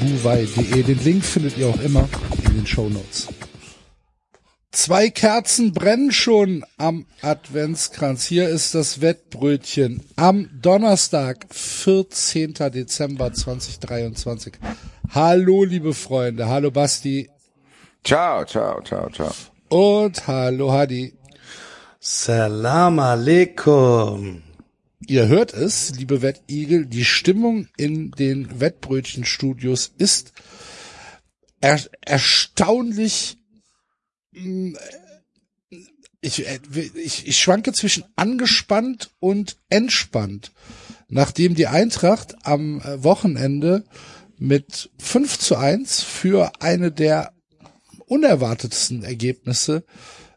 buwei.de. Den Link findet ihr auch immer in den Show Notes. Zwei Kerzen brennen schon am Adventskranz. Hier ist das Wettbrötchen am Donnerstag, 14. Dezember 2023. Hallo, liebe Freunde. Hallo, Basti. Ciao, ciao, ciao, ciao. Und hallo, Hadi. Salam alaikum. Ihr hört es, liebe Wettigel, die Stimmung in den Wettbrötchenstudios ist er erstaunlich ich, ich, ich schwanke zwischen angespannt und entspannt. Nachdem die Eintracht am Wochenende mit 5 zu 1 für eine der unerwartetsten Ergebnisse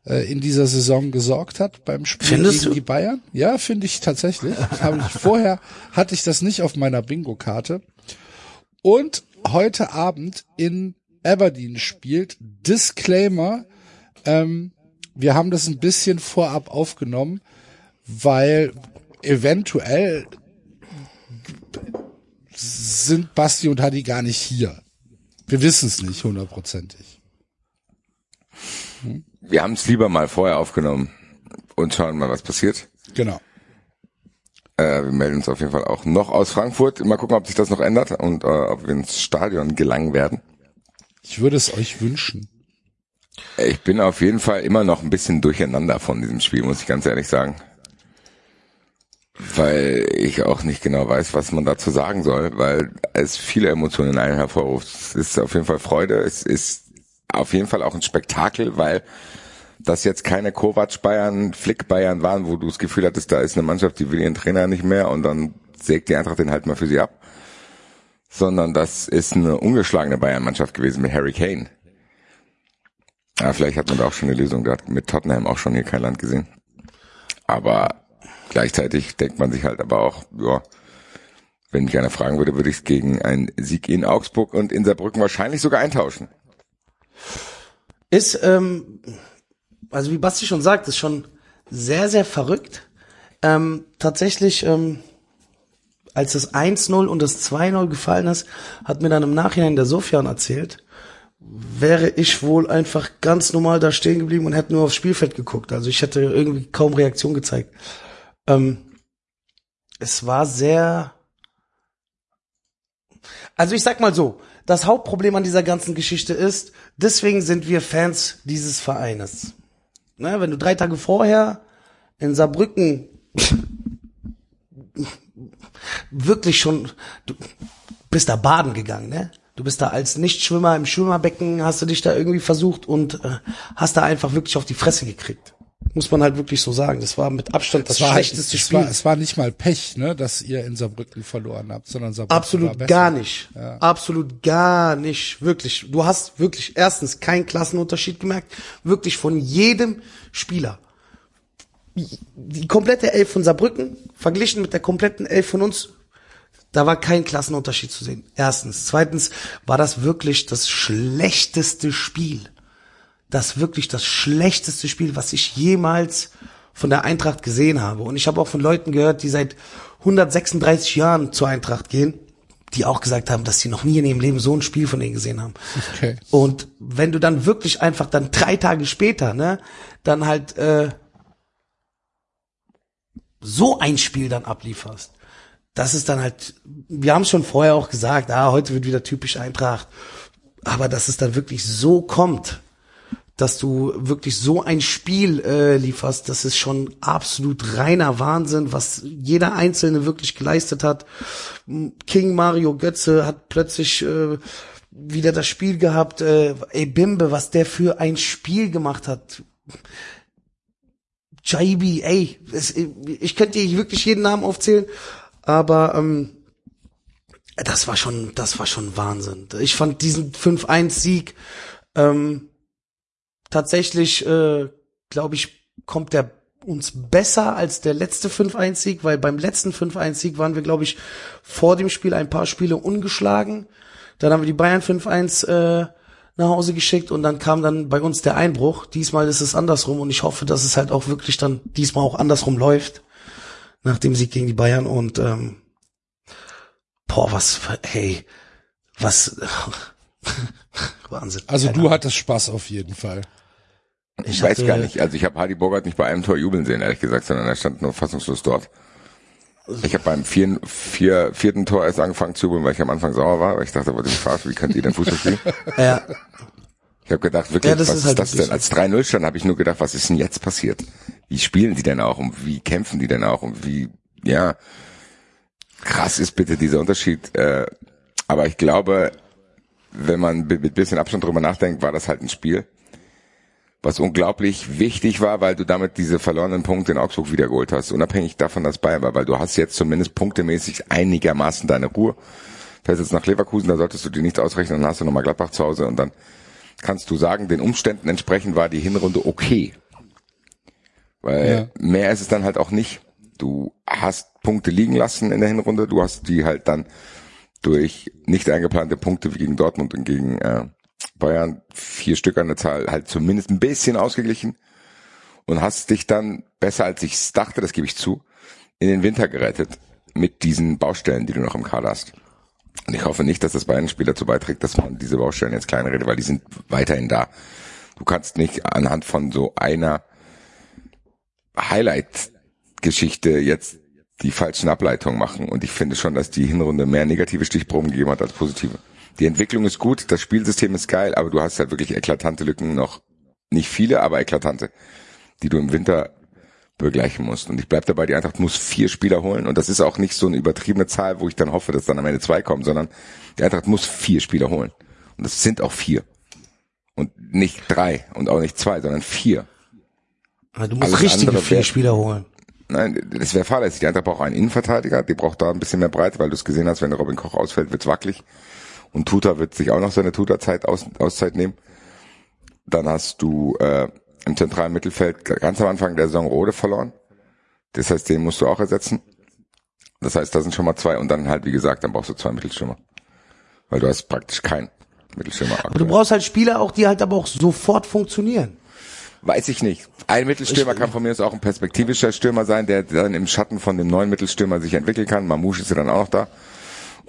äh, in dieser Saison gesorgt hat beim Spiel Findest gegen du? die Bayern. Ja, finde ich tatsächlich. Habe ich vorher hatte ich das nicht auf meiner Bingo-Karte. Und heute Abend in Aberdeen spielt. Disclaimer, ähm, wir haben das ein bisschen vorab aufgenommen, weil eventuell sind Basti und Hadi gar nicht hier. Wir wissen es nicht hundertprozentig. Wir haben es lieber mal vorher aufgenommen und schauen mal, was passiert. Genau. Äh, wir melden uns auf jeden Fall auch noch aus Frankfurt. Mal gucken, ob sich das noch ändert und äh, ob wir ins Stadion gelangen werden. Ich würde es euch wünschen. Ich bin auf jeden Fall immer noch ein bisschen durcheinander von diesem Spiel, muss ich ganz ehrlich sagen. Weil ich auch nicht genau weiß, was man dazu sagen soll, weil es viele Emotionen in einem hervorruft. Es ist auf jeden Fall Freude, es ist auf jeden Fall auch ein Spektakel, weil das jetzt keine Kovac Bayern, Flick Bayern waren, wo du das Gefühl hattest, da ist eine Mannschaft, die will ihren Trainer nicht mehr und dann sägt die Eintracht den halt mal für sie ab. Sondern das ist eine ungeschlagene Bayern-Mannschaft gewesen mit Harry Kane. Ja, vielleicht hat man da auch schon eine Lösung. Da hat mit Tottenham auch schon hier kein Land gesehen. Aber gleichzeitig denkt man sich halt aber auch, ja, wenn mich einer fragen würde, würde ich es gegen einen Sieg in Augsburg und in Saarbrücken wahrscheinlich sogar eintauschen. Ist, ähm, also wie Basti schon sagt, ist schon sehr, sehr verrückt. Ähm, tatsächlich, ähm, als das 1-0 und das 2-0 gefallen ist, hat mir dann im Nachhinein der Sofian erzählt, wäre ich wohl einfach ganz normal da stehen geblieben und hätte nur aufs Spielfeld geguckt. Also ich hätte irgendwie kaum Reaktion gezeigt. Ähm, es war sehr, also ich sag mal so, das Hauptproblem an dieser ganzen Geschichte ist, deswegen sind wir Fans dieses Vereines. Ne, wenn du drei Tage vorher in Saarbrücken wirklich schon, du bist da baden gegangen, ne? Du bist da als Nichtschwimmer im Schwimmerbecken, hast du dich da irgendwie versucht und äh, hast da einfach wirklich auf die Fresse gekriegt. Muss man halt wirklich so sagen. Das war mit Abstand das Es war, schlechteste es, Spiel. war, es war nicht mal Pech, ne, dass ihr in Saarbrücken verloren habt, sondern Saarbrücken war Absolut gar nicht. Absolut gar nicht. Wirklich. Du hast wirklich erstens keinen Klassenunterschied gemerkt. Wirklich von jedem Spieler. Die komplette Elf von Saarbrücken verglichen mit der kompletten Elf von uns. Da war kein Klassenunterschied zu sehen. Erstens. Zweitens war das wirklich das schlechteste Spiel. Das wirklich das schlechteste Spiel, was ich jemals von der Eintracht gesehen habe. Und ich habe auch von Leuten gehört, die seit 136 Jahren zur Eintracht gehen, die auch gesagt haben, dass sie noch nie in ihrem Leben so ein Spiel von denen gesehen haben. Okay. Und wenn du dann wirklich einfach dann drei Tage später, ne, dann halt äh, so ein Spiel dann ablieferst, das ist dann halt, wir haben schon vorher auch gesagt, ah, heute wird wieder typisch Eintracht, aber dass es dann wirklich so kommt, dass du wirklich so ein Spiel äh, lieferst, das ist schon absolut reiner Wahnsinn, was jeder Einzelne wirklich geleistet hat. King Mario Götze hat plötzlich äh, wieder das Spiel gehabt. Äh, ey Bimbe, was der für ein Spiel gemacht hat. Jaibi, ey, es, ich könnte dir wirklich jeden Namen aufzählen, aber ähm, das war schon, das war schon Wahnsinn. Ich fand diesen 5-1-Sieg ähm, tatsächlich, äh, glaube ich, kommt der uns besser als der letzte 5-1-Sieg, weil beim letzten 5-1-Sieg waren wir, glaube ich, vor dem Spiel ein paar Spiele ungeschlagen. Dann haben wir die Bayern 5-1 äh, nach Hause geschickt und dann kam dann bei uns der Einbruch. Diesmal ist es andersrum und ich hoffe, dass es halt auch wirklich dann diesmal auch andersrum läuft nach dem Sieg gegen die Bayern und ähm, boah, was, hey, was, Wahnsinn. Also du hattest Spaß auf jeden Fall. Ich, Ich weiß gar nicht. Also ich habe Hardy Bogart nicht bei einem Tor jubeln sehen, ehrlich gesagt, sondern er stand nur fassungslos dort. Ich habe beim vierten, vier, vierten Tor erst angefangen zu jubeln, weil ich am Anfang sauer war, weil ich dachte, wollte ich verarschen, wie könnt ihr denn Fußball spielen? Ja, Ich habe gedacht, wirklich, Ja, das was ist ist, halt das wirklich denn? Als 3-0 stand, habe ich nur gedacht, was ist denn jetzt passiert? Wie spielen die denn auch und wie kämpfen die denn auch und wie, ja, krass ist bitte dieser Unterschied. Äh, aber ich glaube, wenn man mit mit bisschen Abstand drüber nachdenkt, war das halt ein Spiel, was unglaublich wichtig war, weil du damit diese verlorenen Punkte in Augsburg wiedergeholt hast, unabhängig davon, dass Bayern war, weil du hast jetzt zumindest punktemäßig einigermaßen deine Ruhe. Fährst jetzt nach Leverkusen, da solltest du dir nichts ausrechnen, dann hast du nochmal Gladbach zu Hause und dann kannst du sagen, den Umständen entsprechend war die Hinrunde okay. Weil mehr ist es dann halt auch nicht. Du hast Punkte liegen lassen in der Hinrunde, du hast die halt dann durch nicht eingeplante Punkte wie gegen Dortmund und gegen äh, Bayern, vier Stück an der Zahl, halt zumindest ein bisschen ausgeglichen und hast dich dann besser als ich dachte, das gebe ich zu, in den Winter gerettet mit diesen Baustellen, die du noch im Kader hast. Und ich hoffe nicht, dass das Bayern-Spiel dazu beiträgt, dass man diese Baustellen jetzt klein redet, weil die sind weiterhin da. Du kannst nicht anhand von so einer Highlight-Geschichte jetzt die falschen Ableitungen machen. Und ich finde schon, dass die Hinrunde mehr negative Stichproben gegeben hat als positive. Die Entwicklung ist gut, das Spielsystem ist geil, aber du hast halt wirklich eklatante Lücken noch. Nicht viele, aber eklatante, die du im Winter begleichen musst. Und ich bleib dabei, die Eintracht muss vier Spieler holen. Und das ist auch nicht so eine übertriebene Zahl, wo ich dann hoffe, dass dann am Ende zwei kommen, sondern die Eintracht muss vier Spieler holen. Und das sind auch vier. Und nicht drei und auch nicht zwei, sondern vier. du musst Alles richtige andere vier wär- Spieler holen. Nein, das wäre fahrlässig. Die Eintracht braucht einen Innenverteidiger, die braucht da ein bisschen mehr Breite, weil du es gesehen hast, wenn der Robin Koch ausfällt, wird's wackelig. Und Tuta wird sich auch noch seine Tuta-Zeit aus, Auszeit nehmen. Dann hast du äh, im zentralen Mittelfeld ganz am Anfang der Saison Rode verloren. Das heißt, den musst du auch ersetzen. Das heißt, da sind schon mal zwei und dann halt, wie gesagt, dann brauchst du zwei Mittelstürmer. Weil du hast praktisch keinen Mittelstürmer. Aber du brauchst halt Spieler auch, die halt aber auch sofort funktionieren. Weiß ich nicht. Ein Mittelstürmer kann von mir aus auch ein perspektivischer Stürmer sein, der dann im Schatten von dem neuen Mittelstürmer sich entwickeln kann. Mamouche ist ja dann auch noch da.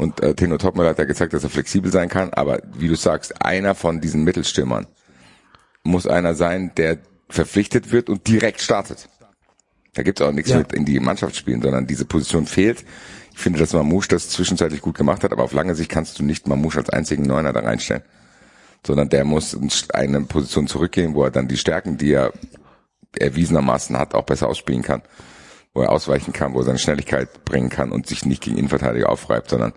Und äh, Tino Topmüller hat ja gezeigt, dass er flexibel sein kann. Aber wie du sagst, einer von diesen Mittelstürmern muss einer sein, der verpflichtet wird und direkt startet. Da gibt's auch nichts Ja. mit in die Mannschaft spielen, sondern diese Position fehlt. Ich finde, dass Mamouche das zwischenzeitlich gut gemacht hat, aber auf lange Sicht kannst du nicht Mamouche als einzigen Neuner da reinstellen. Sondern der muss in eine Position zurückgehen, wo er dann die Stärken, die er erwiesenermaßen hat, auch besser ausspielen kann. Wo er ausweichen kann, wo er seine Schnelligkeit bringen kann und sich nicht gegen Innenverteidiger aufreibt, sondern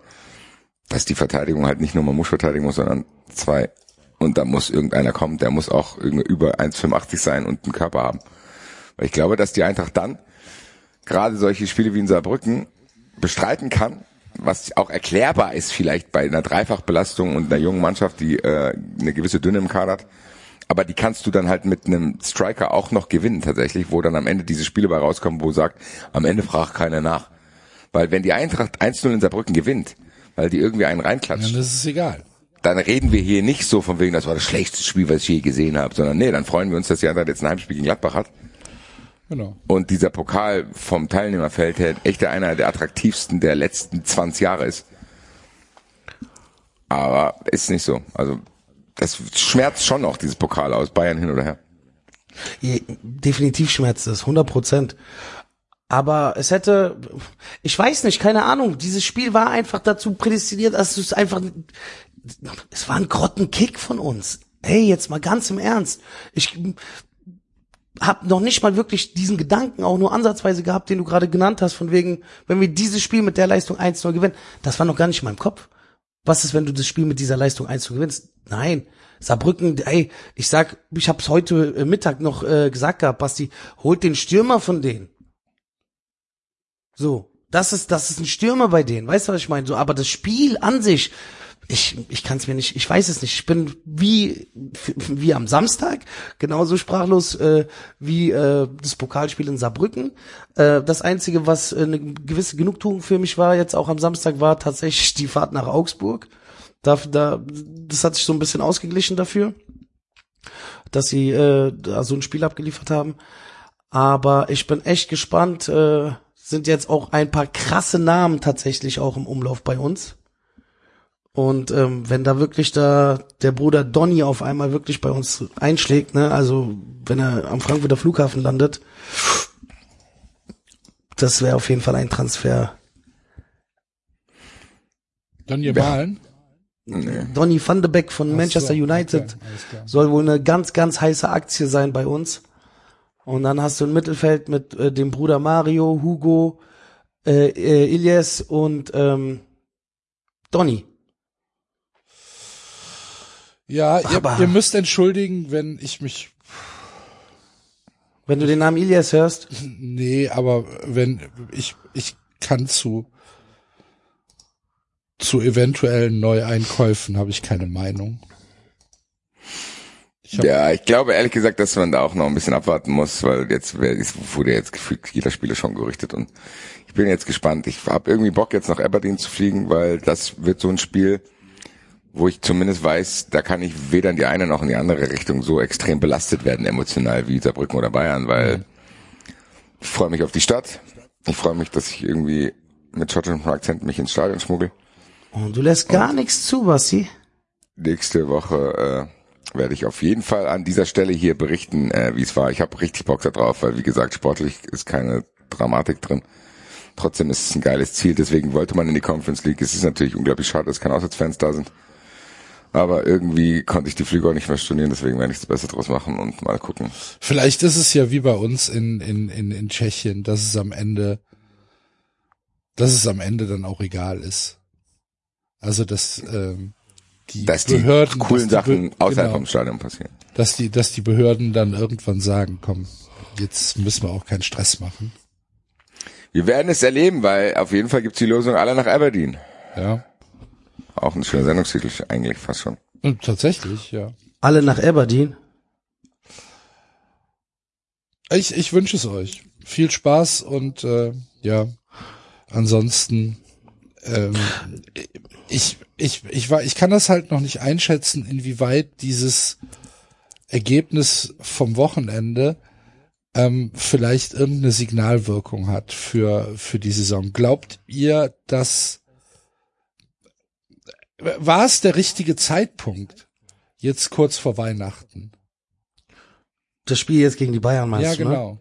dass die Verteidigung halt nicht nur Mamouche verteidigen muss, sondern zwei. Und da muss irgendeiner kommen, der muss auch über 1,85 sein und einen Körper haben. Weil ich glaube, dass die Eintracht dann gerade solche Spiele wie in Saarbrücken bestreiten kann, was auch erklärbar ist vielleicht bei einer Dreifachbelastung und einer jungen Mannschaft, die äh, eine gewisse Dünne im Kader hat. Aber die kannst du dann halt mit einem Striker auch noch gewinnen tatsächlich, wo dann am Ende diese Spiele bei rauskommen, wo sagt, am Ende fragt keiner nach. Weil wenn die Eintracht 1-0 in Saarbrücken gewinnt, weil die irgendwie einen reinklatscht, Dann ist es egal. dann reden wir hier nicht so von wegen, das war das schlechteste Spiel, was ich je gesehen habe, sondern nee, dann freuen wir uns, dass die Eintracht jetzt ein Heimspiel gegen Gladbach hat. Genau. Und dieser Pokal vom Teilnehmerfeld her echt einer der attraktivsten der letzten 20 Jahre ist. Aber ist nicht so. Also das schmerzt schon noch, dieses Pokal aus Bayern hin oder her. Definitiv schmerzt es, 100 Prozent. Aber es hätte, ich weiß nicht, keine Ahnung, dieses Spiel war einfach dazu prädestiniert, dass es einfach, es war ein Grottenkick von uns. Hey, jetzt mal ganz im Ernst. Ich habe noch nicht mal wirklich diesen Gedanken auch nur ansatzweise gehabt, den du gerade genannt hast, von wegen, wenn wir dieses Spiel mit der Leistung 1-0 gewinnen, das war noch gar nicht in meinem Kopf. Was ist, wenn du das Spiel mit dieser Leistung 1 gewinnst? Nein. Saarbrücken, ey, ich sag, ich hab's heute äh, Mittag noch äh, gesagt gehabt, Basti, holt den Stürmer von denen. So, Das ist, das ist ein Stürmer bei denen. Weißt du, was ich meine? So, aber das Spiel an sich, ich, ich kann es mir nicht, ich weiß es nicht. Ich bin wie, wie am Samstag, genauso sprachlos äh, wie äh, das Pokalspiel in Saarbrücken. Äh, das Einzige, was äh, eine gewisse Genugtuung für mich war, jetzt auch am Samstag, war tatsächlich die Fahrt nach Augsburg. Da, da, das hat sich so ein bisschen ausgeglichen dafür, dass sie äh, da so ein Spiel abgeliefert haben. Aber ich bin echt gespannt. Äh, sind jetzt auch ein paar krasse Namen tatsächlich auch im Umlauf bei uns. Und ähm, wenn da wirklich da der Bruder Donny auf einmal wirklich bei uns einschlägt, ne, also wenn er am Frankfurter Flughafen landet, das wäre auf jeden Fall ein Transfer. Donny Malen? Nee. Donny van de Beek von Ach so, Manchester United okay, soll wohl eine ganz, ganz heiße Aktie sein bei uns. Und dann hast du ein Mittelfeld mit äh, dem Bruder Mario, Hugo, äh, äh, Ilyes und ähm, Donny. Ja, ihr, ihr müsst entschuldigen, wenn ich mich, Wenn du den Namen Ilyes hörst, nee, aber wenn ich, ich kann zu, zu eventuellen Neueinkäufen habe ich keine Meinung. Ich Ja, ich glaube ehrlich gesagt, dass man da auch noch ein bisschen abwarten muss, weil jetzt wurde jetzt gefühlt jeder Spieler schon gerüchtet und ich bin jetzt gespannt. Ich habe irgendwie Bock jetzt nach Aberdeen zu fliegen, weil das wird so ein Spiel, wo ich zumindest weiß, da kann ich weder in die eine noch in die andere Richtung so extrem belastet werden emotional wie Saarbrücken oder Bayern, weil ich freue mich auf die Stadt. Ich freue mich, dass ich irgendwie mit schottischem Akzent mich ins Stadion schmuggel. oh, du lässt gar nichts zu, Basti. nächste Woche äh, werde ich auf jeden Fall an dieser Stelle hier berichten, äh, wie es war. Ich habe richtig Bock da drauf, weil wie gesagt, sportlich ist keine Dramatik drin. Trotzdem ist es ein geiles Ziel, deswegen wollte man in die Conference League. Es ist natürlich unglaublich schade, dass keine Auswärtsfans da sind. Aber irgendwie konnte ich die Flüge auch nicht mehr stornieren, deswegen werde ich das Beste draus machen und mal gucken. vielleicht ist es ja wie bei uns in, in, in, in Tschechien, dass es am Ende, dass es am Ende dann auch egal ist. Also, dass, ähm, die Dass die Behörden, coolen dass die Sachen außerhalb genau. vom Stadion passieren. dass die, dass die Behörden dann irgendwann sagen, komm, jetzt müssen wir auch keinen Stress machen. Wir werden es erleben, weil auf jeden Fall gibt's die Losung alle nach Aberdeen. Ja. Auch ein schöner Sendungstitel eigentlich fast schon. Und tatsächlich, ja. Alle nach Aberdeen. Ich, ich wünsche es euch. Viel Spaß und äh, ja, ansonsten ähm, ich, ich, ich, war, ich kann das halt noch nicht einschätzen, inwieweit dieses Ergebnis vom Wochenende ähm, vielleicht irgendeine Signalwirkung hat für, für die Saison. Glaubt ihr, dass war es der richtige Zeitpunkt, jetzt kurz vor Weihnachten? Das Spiel jetzt gegen die Bayern meinst ja, du, ne? genau.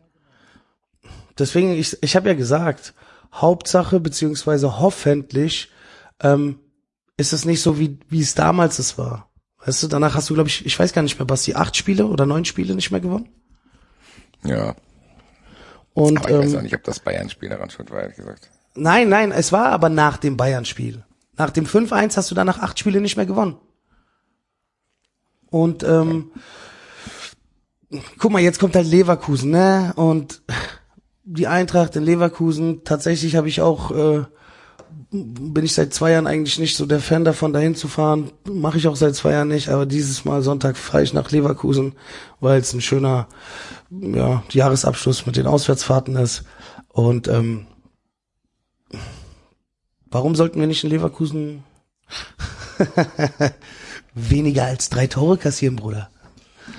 Deswegen, ich, ich habe ja gesagt, Hauptsache beziehungsweise hoffentlich ähm, ist es nicht so, wie, wie es damals es war. Weißt du, danach hast du, glaube ich, ich weiß gar nicht mehr, Basti, acht Spiele oder neun Spiele nicht mehr gewonnen. Ja. Und Aber ich weiß auch ähm, nicht, ob das Bayern-Spiel daran schuld war, ehrlich gesagt. nein, nein, es war aber nach dem Bayern-Spiel. Nach dem 5-1 hast du danach acht Spiele nicht mehr gewonnen. Und ähm, guck mal, jetzt kommt halt Leverkusen, ne? Und die Eintracht in Leverkusen, tatsächlich habe ich auch, äh, bin ich seit zwei Jahren eigentlich nicht so der Fan davon, dahin zu fahren. Mache ich auch seit zwei Jahren nicht, aber dieses Mal Sonntag fahre ich nach Leverkusen, weil es ein schöner ja, Jahresabschluss mit den Auswärtsfahrten ist. Und ähm, warum sollten wir nicht in Leverkusen weniger als drei Tore kassieren, Bruder?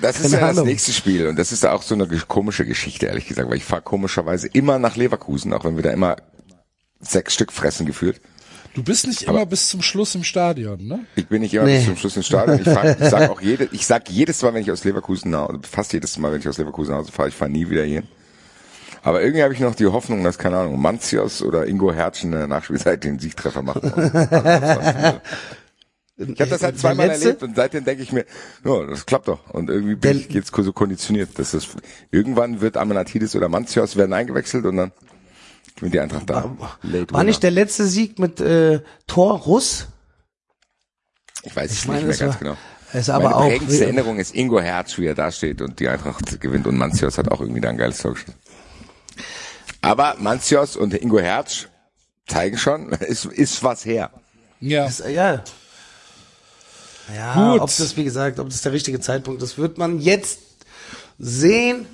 Das ist Keine ja das Ahnung. nächste Spiel und das ist auch so eine komische Geschichte, ehrlich gesagt, weil ich fahre komischerweise immer nach Leverkusen, auch wenn wir da immer sechs Stück fressen gefühlt. Du bist nicht immer bis zum Schluss im Stadion, ne? Ich bin nicht immer Nee. bis zum Schluss im Stadion. Ich, fahr, ich sag auch jede, ich sag jedes Mal, wenn ich aus Leverkusen nach, fast jedes Mal, wenn ich aus Leverkusen nach Hause fahre, ich fahre nie wieder hin. Aber irgendwie habe ich noch die Hoffnung, dass, keine Ahnung, Manzios oder Ingo Hertz in der Nachspielzeit den Siegtreffer machen. Ich habe das halt Der zweimal erlebt und seitdem denke ich mir, ja, das klappt doch. Und irgendwie bin Der- ich jetzt so konditioniert, dass das irgendwann wird Amenatidis oder Manzios werden eingewechselt und dann gewinnt die Eintracht da. Late War nicht der letzte Sieg mit äh, Tor Russ? Ich weiß es nicht mehr war- ganz genau. es aber Meine auch- prägendste Erinnerung ist Ingo Herz, wie er da steht und die Eintracht gewinnt und Manzios hat auch irgendwie da ein geiles Tor geschossen. Aber Manzios und Ingo Herz zeigen schon, ist, ist was her. Ja. Das, äh, ja. Ja, Gut. ob das, wie gesagt, ob das der richtige Zeitpunkt ist, wird man jetzt sehen.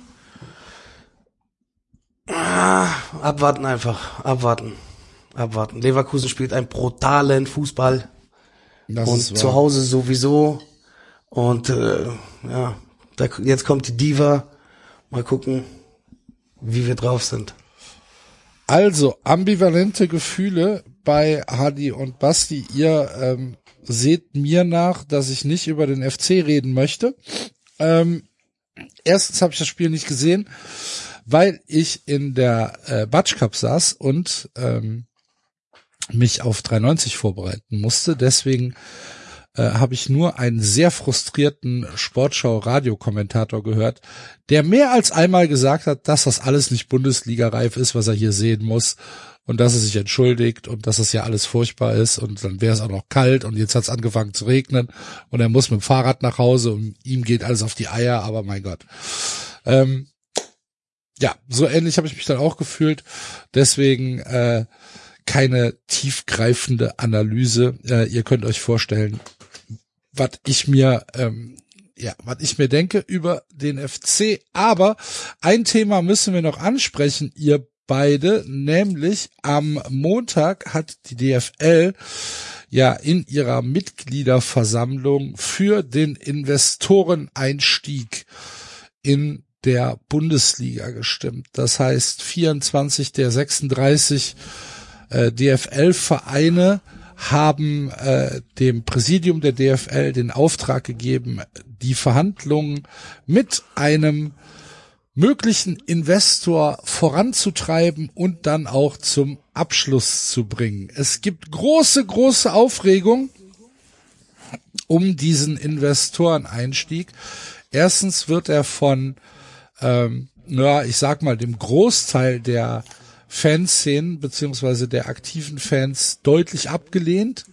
Ah, abwarten einfach, abwarten, abwarten. Leverkusen spielt einen brutalen Fußball Das und ist zu. Hause sowieso. Und äh, ja, da, jetzt kommt die Diva. Mal gucken, wie wir drauf sind. Also, ambivalente Gefühle bei Hadi und Basti. Ihr ähm, seht mir nach, dass ich nicht über den FC reden möchte. Ähm, erstens habe ich das Spiel nicht gesehen, weil ich in der äh, Batsch Cup saß und ähm, mich auf 390 vorbereiten musste. Deswegen äh, habe ich nur einen sehr frustrierten Sportschau-Radiokommentator gehört, der mehr als einmal gesagt hat, dass das alles nicht Bundesliga-reif ist, was er hier sehen muss und dass er sich entschuldigt und dass das ja alles furchtbar ist und dann wäre es auch noch kalt und jetzt hat es angefangen zu regnen und er muss mit dem Fahrrad nach Hause und ihm geht alles auf die Eier, aber mein Gott. Ähm, ja, so ähnlich habe ich mich dann auch gefühlt. Deswegen äh, keine tiefgreifende Analyse. Äh, ihr könnt euch vorstellen, was ich mir ähm, ja, was ich mir denke über den FC. Aber ein Thema müssen wir noch ansprechen, ihr beide, nämlich am Montag hat die DFL ja in ihrer Mitgliederversammlung für den Investoreneinstieg in der Bundesliga gestimmt. Das heißt, 24 der 36 äh, DFL-Vereine haben äh, dem Präsidium der DFL den Auftrag gegeben, die Verhandlungen mit einem möglichen Investor voranzutreiben und dann auch zum Abschluss zu bringen. Es gibt große, große Aufregung um diesen Investoreneinstieg. Erstens wird er von, ähm, ja, ich sag mal, dem Großteil der Fanszenen beziehungsweise der aktiven Fans deutlich abgelehnt.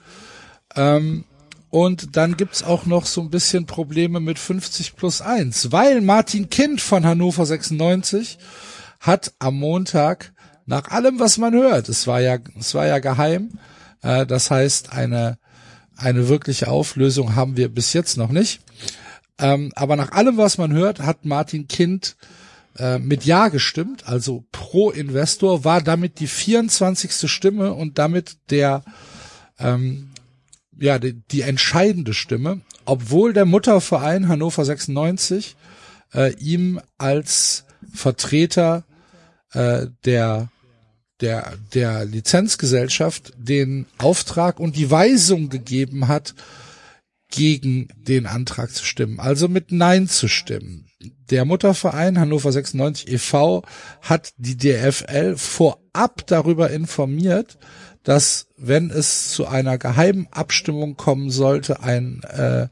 Ähm, und dann gibt's auch noch so ein bisschen Probleme mit 50 plus 1, weil Martin Kind von Hannover 96 hat am Montag nach allem, was man hört, es war ja, es war ja geheim, äh, das heißt, eine, eine wirkliche Auflösung haben wir bis jetzt noch nicht. Ähm, aber nach allem, was man hört, hat Martin Kind äh, mit Ja gestimmt, also pro Investor, war damit die 24. Stimme und damit der ähm, ja die, die entscheidende Stimme, obwohl der Mutterverein Hannover 96 äh, ihm als Vertreter äh, der der der Lizenzgesellschaft den Auftrag und die Weisung gegeben hat, gegen den Antrag zu stimmen, also mit Nein zu stimmen. Der Mutterverein Hannover 96 e.V. hat die DFL vorab darüber informiert, dass wenn es zu einer geheimen Abstimmung kommen sollte, ein, äh,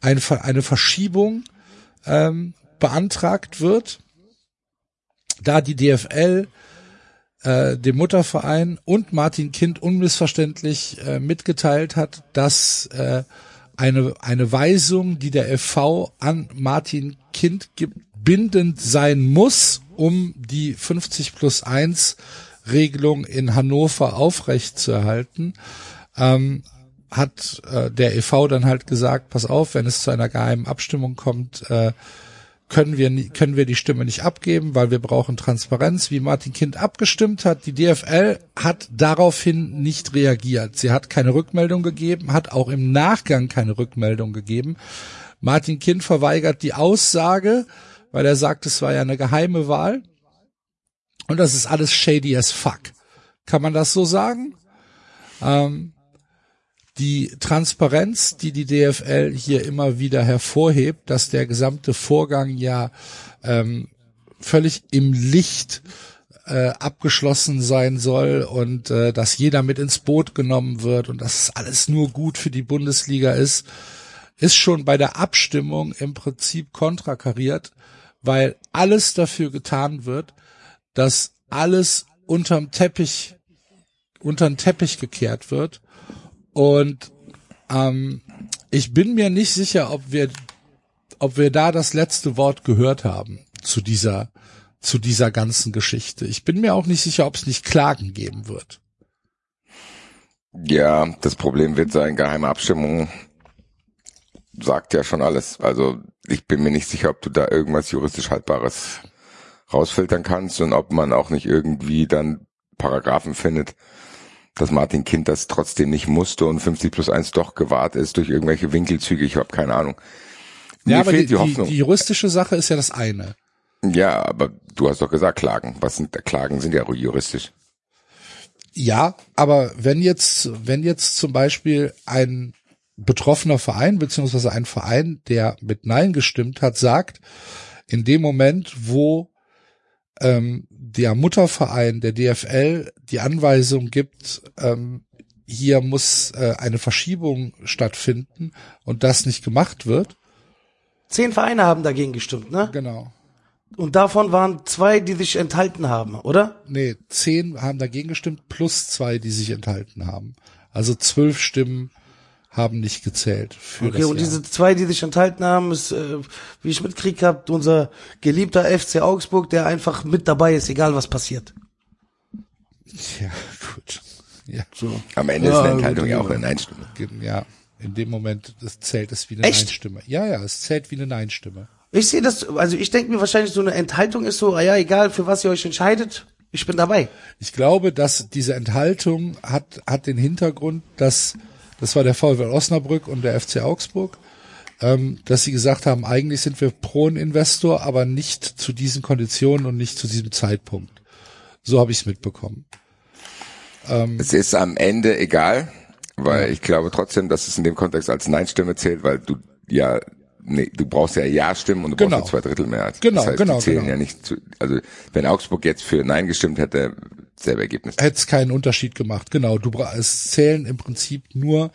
ein, eine Verschiebung ähm, beantragt wird, da die DFL äh, dem Mutterverein und Martin Kind unmissverständlich äh, mitgeteilt hat, dass äh, eine, eine Weisung, die der FV an Martin Kind gibt, bindend sein muss, um die 50 plus 1 Regelung in Hannover aufrechtzuerhalten, ähm, hat äh, der EV dann halt gesagt, pass auf, wenn es zu einer geheimen Abstimmung kommt, äh, können wir können wir die Stimme nicht abgeben, weil wir brauchen Transparenz, wie Martin Kind abgestimmt hat. Die DFL hat daraufhin nicht reagiert. Sie hat keine Rückmeldung gegeben, hat auch im Nachgang keine Rückmeldung gegeben. Martin Kind verweigert die Aussage, weil er sagt, es war ja eine geheime Wahl. Und das ist alles shady as fuck. Kann man das so sagen? Ähm, die Transparenz, die die DFL hier immer wieder hervorhebt, dass der gesamte Vorgang ja ähm, völlig im Licht äh, abgeschlossen sein soll und äh, dass jeder mit ins Boot genommen wird und dass es alles nur gut für die Bundesliga ist, ist schon bei der Abstimmung im Prinzip kontrakariert, weil alles dafür getan wird, dass alles unterm Teppich, unterm Teppich gekehrt wird und ähm, ich bin mir nicht sicher, ob wir, ob wir da das letzte Wort gehört haben zu dieser, zu dieser ganzen Geschichte. Ich bin mir auch nicht sicher, ob es nicht Klagen geben wird. Ja, das Problem wird sein, geheime Abstimmung sagt ja schon alles. Also ich bin mir nicht sicher, ob du da irgendwas juristisch Haltbares rausfiltern kannst und ob man auch nicht irgendwie dann Paragraphen findet, dass Martin Kind das trotzdem nicht musste und 50 plus 1 doch gewahrt ist durch irgendwelche Winkelzüge. Ich habe keine Ahnung. Mir Ja, aber die, fehlt die, die, Hoffnung. die juristische Sache ist ja das eine. ja, aber du hast doch gesagt Klagen. Was sind Klagen sind ja juristisch. Ja, aber wenn jetzt, wenn jetzt zum Beispiel ein betroffener Verein, beziehungsweise ein Verein, der mit Nein gestimmt hat, sagt, in dem Moment, wo ähm, der Mutterverein der DFL die Anweisung gibt, ähm, hier muss äh, eine Verschiebung stattfinden und das nicht gemacht wird, Zehn Vereine haben dagegen gestimmt, ne? genau. Und davon waren zwei, die sich enthalten haben, oder? Nee, zehn haben dagegen gestimmt, plus zwei, die sich enthalten haben. Also zwölf Stimmen haben nicht gezählt für Okay, das und diese zwei, die sich enthalten haben, ist, äh, wie ich mitkriegt hab, unser geliebter FC Augsburg, der einfach mit dabei ist, egal was passiert. Ja, gut. Ja, so. Am Ende Ja, ist eine Enthaltung ja ja. auch eine Nein-Stimme. Ja, in dem Moment das zählt es wie eine Echt? Nein-Stimme. Ja, ja, es zählt wie eine Nein-Stimme. Ich sehe das, also ich denke mir wahrscheinlich so eine Enthaltung ist so, ah ja, egal für was ihr euch entscheidet, ich bin dabei. Ich glaube, dass diese Enthaltung hat, hat den Hintergrund, dass, das war der VfL Osnabrück und der FC Augsburg, ähm, dass sie gesagt haben, eigentlich sind wir pro Investor, aber nicht zu diesen Konditionen und nicht zu diesem Zeitpunkt. So habe ich es mitbekommen. Es ist am Ende egal, weil ich glaube trotzdem, dass es in dem Kontext als Nein-Stimme zählt, weil du ja, nee, du brauchst ja Ja-Stimmen und du Genau. brauchst ja zwei Drittel Mehrheit. Genau, das heißt, genau, die zählen genau. ja nicht zu, also wenn Augsburg jetzt für Nein gestimmt hätte, selbe Ergebnis. Hätte es keinen Unterschied gemacht. Genau, du es zählen im Prinzip nur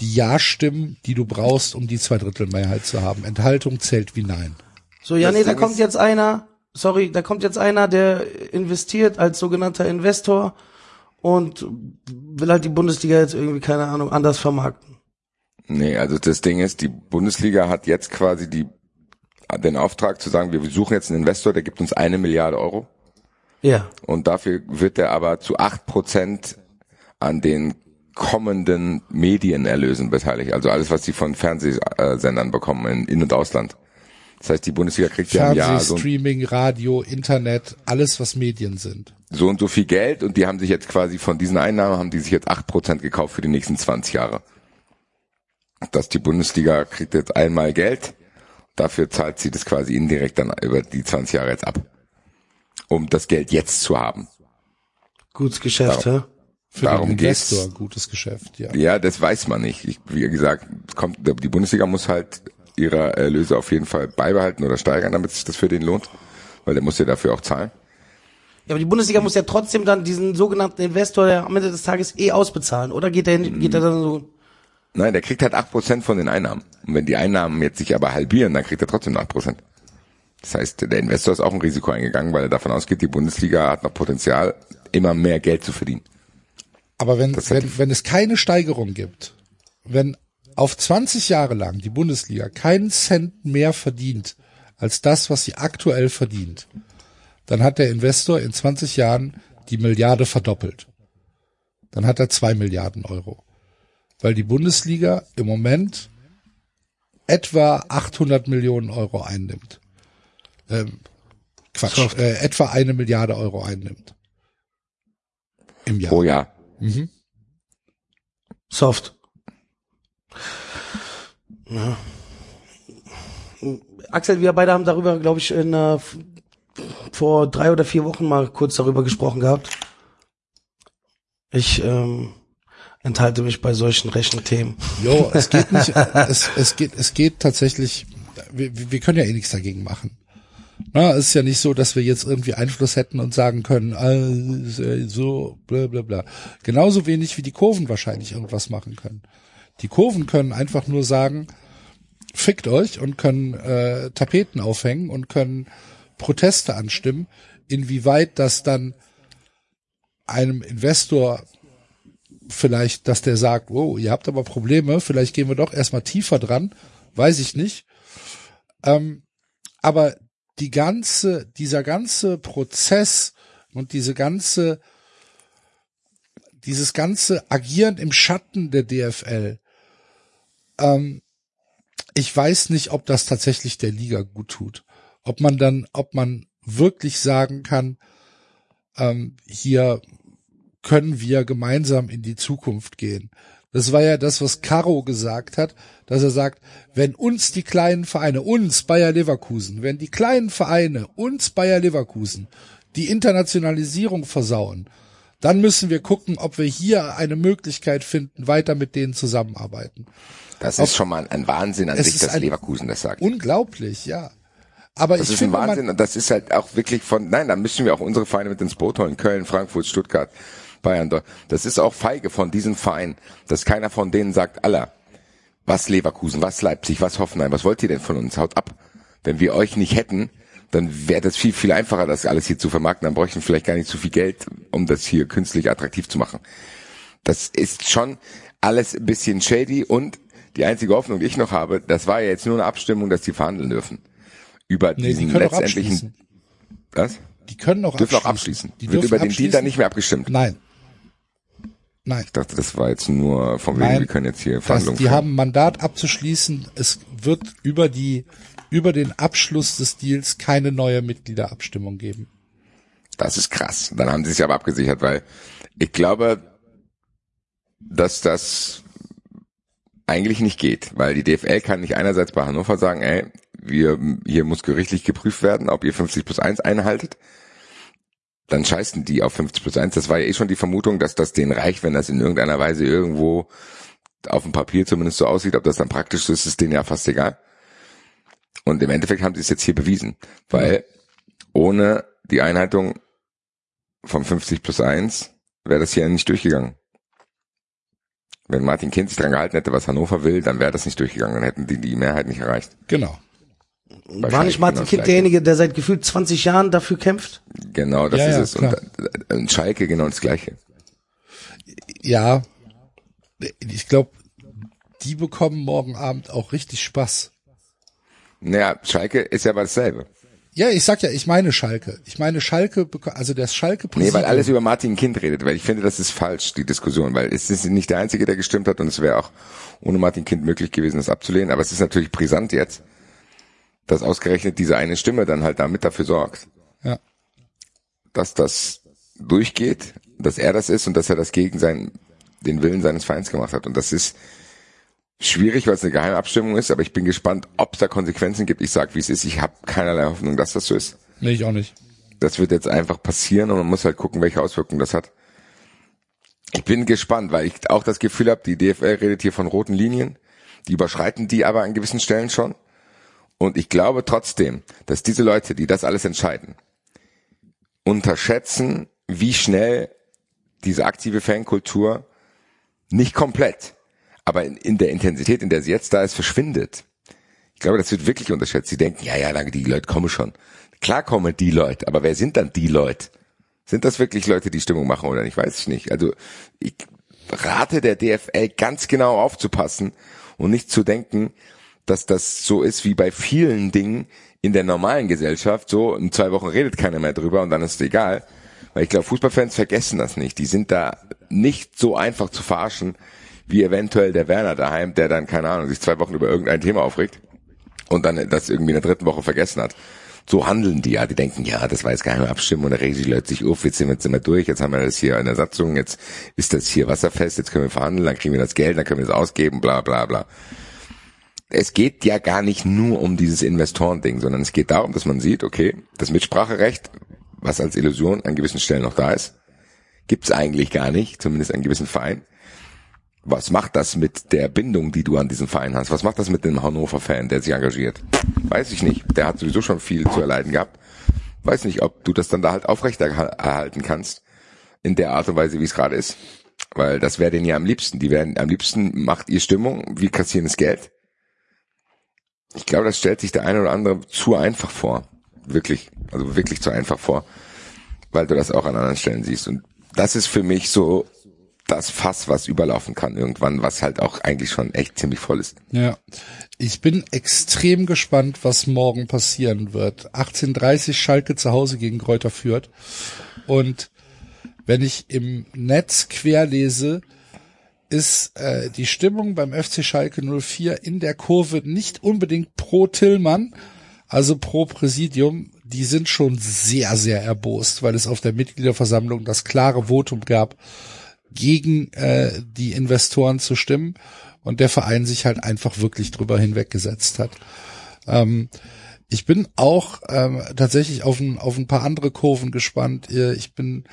die Ja-Stimmen, die du brauchst, um die Zweidrittelmehrheit zu haben. Enthaltung zählt wie Nein. So, ja, Das nee, da kommt jetzt einer, sorry, da kommt jetzt einer, der investiert als sogenannter Investor und will halt die Bundesliga jetzt irgendwie, keine Ahnung, anders vermarkten. Nee, also das Ding ist, die Bundesliga hat jetzt quasi die, den Auftrag zu sagen, wir suchen jetzt einen Investor, der gibt uns eine Milliarde Euro. Ja. Und dafür wird er aber zu acht Prozent an den kommenden Medienerlösen beteiligt. Also alles, was sie von Fernsehsendern bekommen in In- und Ausland. Das heißt, die Bundesliga kriegt ja im Fernseh, Jahr so, Streaming, Radio, Internet, alles, was Medien sind. so und so viel Geld und die haben sich jetzt quasi von diesen Einnahmen haben die sich jetzt acht Prozent gekauft für die nächsten 20 Jahre. Dass die Bundesliga kriegt jetzt einmal Geld, dafür zahlt sie das quasi indirekt dann über die 20 Jahre jetzt ab. Um das Geld jetzt zu haben. Gutes Geschäft, hä? Für Darum den geht's. Investor ein gutes Geschäft, ja. Ja, das weiß man nicht. Ich, wie gesagt, es kommt, die Bundesliga muss halt ihre Erlöse auf jeden Fall beibehalten oder steigern, damit sich das für den lohnt. Weil der muss ja dafür auch zahlen. Ja, aber die Bundesliga muss ja trotzdem dann diesen sogenannten Investor der am Ende des Tages eh ausbezahlen, oder geht der, geht der dann so, Nein, der kriegt halt acht Prozent von den Einnahmen. Und wenn die Einnahmen jetzt sich aber halbieren, dann kriegt er trotzdem acht Prozent. Das heißt, der Investor ist auch ein Risiko eingegangen, weil er davon ausgeht, die Bundesliga hat noch Potenzial, immer mehr Geld zu verdienen. Aber wenn, Das wenn, wenn es keine Steigerung gibt, wenn auf 20 Jahre lang die Bundesliga keinen Cent mehr verdient als das, was sie aktuell verdient, dann hat der Investor in 20 Jahren die Milliarde verdoppelt. Dann hat er zwei Milliarden Euro. Weil die Bundesliga im Moment etwa 800 Millionen Euro einnimmt. Ähm, Quatsch, äh, etwa eine Milliarde Euro einnimmt. Im Jahr. Pro Jahr. soft. Ja. Axel, wir beide haben darüber, glaube ich, in, äh, vor drei oder vier Wochen mal kurz darüber gesprochen gehabt. Ich ähm, enthalte mich bei solchen rechten Themen. Jo, es geht nicht, es, es geht, es geht tatsächlich, wir, wir können ja eh nichts dagegen machen. Na, es ist ja nicht so, dass wir jetzt irgendwie Einfluss hätten und sagen können, äh, so, bla, bla, bla. Genauso wenig wie die Kurven wahrscheinlich irgendwas machen können. Die Kurven können einfach nur sagen, fickt euch und können äh, Tapeten aufhängen und können Proteste anstimmen. Inwieweit das dann einem Investor vielleicht, dass der sagt, oh, ihr habt aber Probleme, vielleicht gehen wir doch erstmal tiefer dran, weiß ich nicht. Ähm, aber die ganze, dieser ganze Prozess und diese ganze, dieses ganze Agieren im Schatten der DFL, ähm, ich weiß nicht, ob das tatsächlich der Liga gut tut. Ob man dann, ob man wirklich sagen kann, ähm, hier können wir gemeinsam in die Zukunft gehen. Das war ja das, was Caro gesagt hat, dass er sagt, wenn uns die kleinen Vereine, uns Bayer Leverkusen, wenn die kleinen Vereine, uns Bayer Leverkusen, die Internationalisierung versauen, dann müssen wir gucken, ob wir hier eine Möglichkeit finden, weiter mit denen zusammenarbeiten. Das ist schon mal ein Wahnsinn an sich, dass Leverkusen das sagt. Unglaublich, ja. Aber Das ich ist ein finde, Wahnsinn und das ist halt auch wirklich von, nein, da müssen wir auch unsere Vereine mit ins Boot holen. Köln, Frankfurt, Stuttgart, Bayern. Dort. Das ist auch feige von diesen Vereinen, dass keiner von denen sagt, aller, was Leverkusen, was Leipzig, was Hoffenheim, was wollt ihr denn von uns? Haut ab. Wenn wir euch nicht hätten, dann wäre das viel, viel einfacher, das alles hier zu vermarkten. Dann bräuchten wir vielleicht gar nicht so viel Geld, um das hier künstlich attraktiv zu machen. Das ist schon alles ein bisschen shady und die einzige Hoffnung, die ich noch habe, das war ja jetzt nur eine Abstimmung, dass die verhandeln dürfen. Über nee, die diesen auch letztendlichen, abschließen. was? Die können auch Dürfen auch abschließen. abschließen. Die Wird über den Deal abschließen. dann nicht mehr abgestimmt. Nein. Nein. Ich dachte, das war jetzt nur von wegen, Nein, wir können jetzt hier Das, Verhandlungen die führen. haben ein Mandat abzuschließen. Es wird über die, über den Abschluss des Deals keine neue Mitgliederabstimmung geben. Das ist krass. Dann haben sie sich aber abgesichert, weil ich glaube, dass das eigentlich nicht geht, weil die DFL kann nicht einerseits bei Hannover sagen, ey, wir, hier muss gerichtlich geprüft werden, ob ihr 50 plus 1 einhaltet. Dann scheißen die auf 50 plus 1. Das war ja eh schon die Vermutung, dass das denen reicht, wenn das in irgendeiner Weise irgendwo auf dem Papier zumindest so aussieht. Ob das dann praktisch ist, ist denen ja fast egal. Und im Endeffekt haben sie es jetzt hier bewiesen, weil ohne die Einhaltung von 50 plus 1 wäre das hier nicht durchgegangen. Wenn Martin Kind sich dran gehalten hätte, was Hannover will, dann wäre das nicht durchgegangen, dann hätten die die Mehrheit nicht erreicht. Genau. War nicht Martin genau das Kind derjenige, der seit gefühlt 20 Jahren dafür kämpft? Genau, das Ja, ist ja, es. klar. Und, äh, und Schalke genau das Gleiche. Ja. Ich glaube, die bekommen morgen Abend auch richtig Spaß. Naja, Schalke ist ja aber dasselbe. Ja, ich sag ja, ich meine Schalke. Ich meine Schalke, also das Schalke Nee, weil alles über Martin Kind redet, weil ich finde, das ist falsch, die Diskussion, weil es ist nicht der Einzige, der gestimmt hat und es wäre auch ohne Martin Kind möglich gewesen, das abzulehnen, aber es ist natürlich brisant jetzt, dass ausgerechnet diese eine Stimme dann halt damit dafür sorgt, Ja. dass das durchgeht, dass er das ist und dass er das gegen seinen, den Willen seines Vereins gemacht hat und das ist schwierig, weil es eine Geheimabstimmung ist, aber ich bin gespannt, ob es da Konsequenzen gibt. Ich sag, wie es ist, ich habe keinerlei Hoffnung, dass das so ist. Nee, ich auch nicht. Das wird jetzt einfach passieren und man muss halt gucken, welche Auswirkungen das hat. Ich bin gespannt, weil ich auch das Gefühl habe, die DFL redet hier von roten Linien. Die überschreiten die aber an gewissen Stellen schon. Und ich glaube trotzdem, dass diese Leute, die das alles entscheiden, unterschätzen, wie schnell diese aktive Fankultur nicht komplett, aber in, in der Intensität, in der sie jetzt da ist, verschwindet. Ich glaube, das wird wirklich unterschätzt. Sie denken, ja, ja, danke, die Leute kommen schon. Klar kommen die Leute, aber wer sind dann die Leute? Sind das wirklich Leute, die Stimmung machen oder nicht? Weiß ich nicht. Also ich rate der DFL ganz genau aufzupassen und nicht zu denken, dass das so ist wie bei vielen Dingen in der normalen Gesellschaft. So in zwei Wochen redet keiner mehr drüber und dann ist es egal. Weil ich glaube, Fußballfans vergessen das nicht. Die sind da nicht so einfach zu verarschen wie eventuell der Werner daheim, der dann, keine Ahnung, sich zwei Wochen über irgendein Thema aufregt und dann das irgendwie in der dritten Woche vergessen hat. So handeln die ja. Die denken, ja, das war jetzt geheime Abstimmung und da regen sich Leute sich auf, jetzt sind wir, jetzt sind wir durch, jetzt haben wir das hier in der Satzung, jetzt ist das hier wasserfest, jetzt können wir verhandeln, dann kriegen wir das Geld, dann können wir es ausgeben, bla bla bla. Es geht ja gar nicht nur um dieses Investorending, sondern es geht darum, dass man sieht, okay, das Mitspracherecht, was als Illusion an gewissen Stellen noch da ist, gibt's eigentlich gar nicht, zumindest an gewissen Verein. Was macht das mit der Bindung, die du an diesen Verein hast? Was macht das mit dem Hannover-Fan, der sich engagiert? Weiß ich nicht. Der hat sowieso schon viel zu erleiden gehabt. Weiß nicht, ob du das dann da halt aufrechterhalten kannst. In der Art und Weise, wie es gerade ist. Weil das wäre denen ja am liebsten. Die werden, am liebsten macht ihr Stimmung, wir kassieren das Geld. Ich glaube, das stellt sich der eine oder andere zu einfach vor. Wirklich. Also wirklich zu einfach vor. Weil du das auch an anderen Stellen siehst. Und das ist für mich so das Fass, was überlaufen kann irgendwann, was halt auch eigentlich schon echt ziemlich voll ist. Ja. Ich bin extrem gespannt, was morgen passieren wird. 18.30 Schalke zu Hause gegen Kräuter führt. Und wenn ich im Netz querlese, ist äh, die Stimmung beim FC Schalke 04 in der Kurve nicht unbedingt pro Tillmann, also pro Präsidium. Die sind schon sehr, sehr erbost, weil es auf der Mitgliederversammlung das klare Votum gab, gegen äh, die Investoren zu stimmen und der Verein sich halt einfach wirklich drüber hinweggesetzt hat. Ähm, ich bin auch ähm, tatsächlich auf ein, auf ein paar andere Kurven gespannt. Äh, ich bin,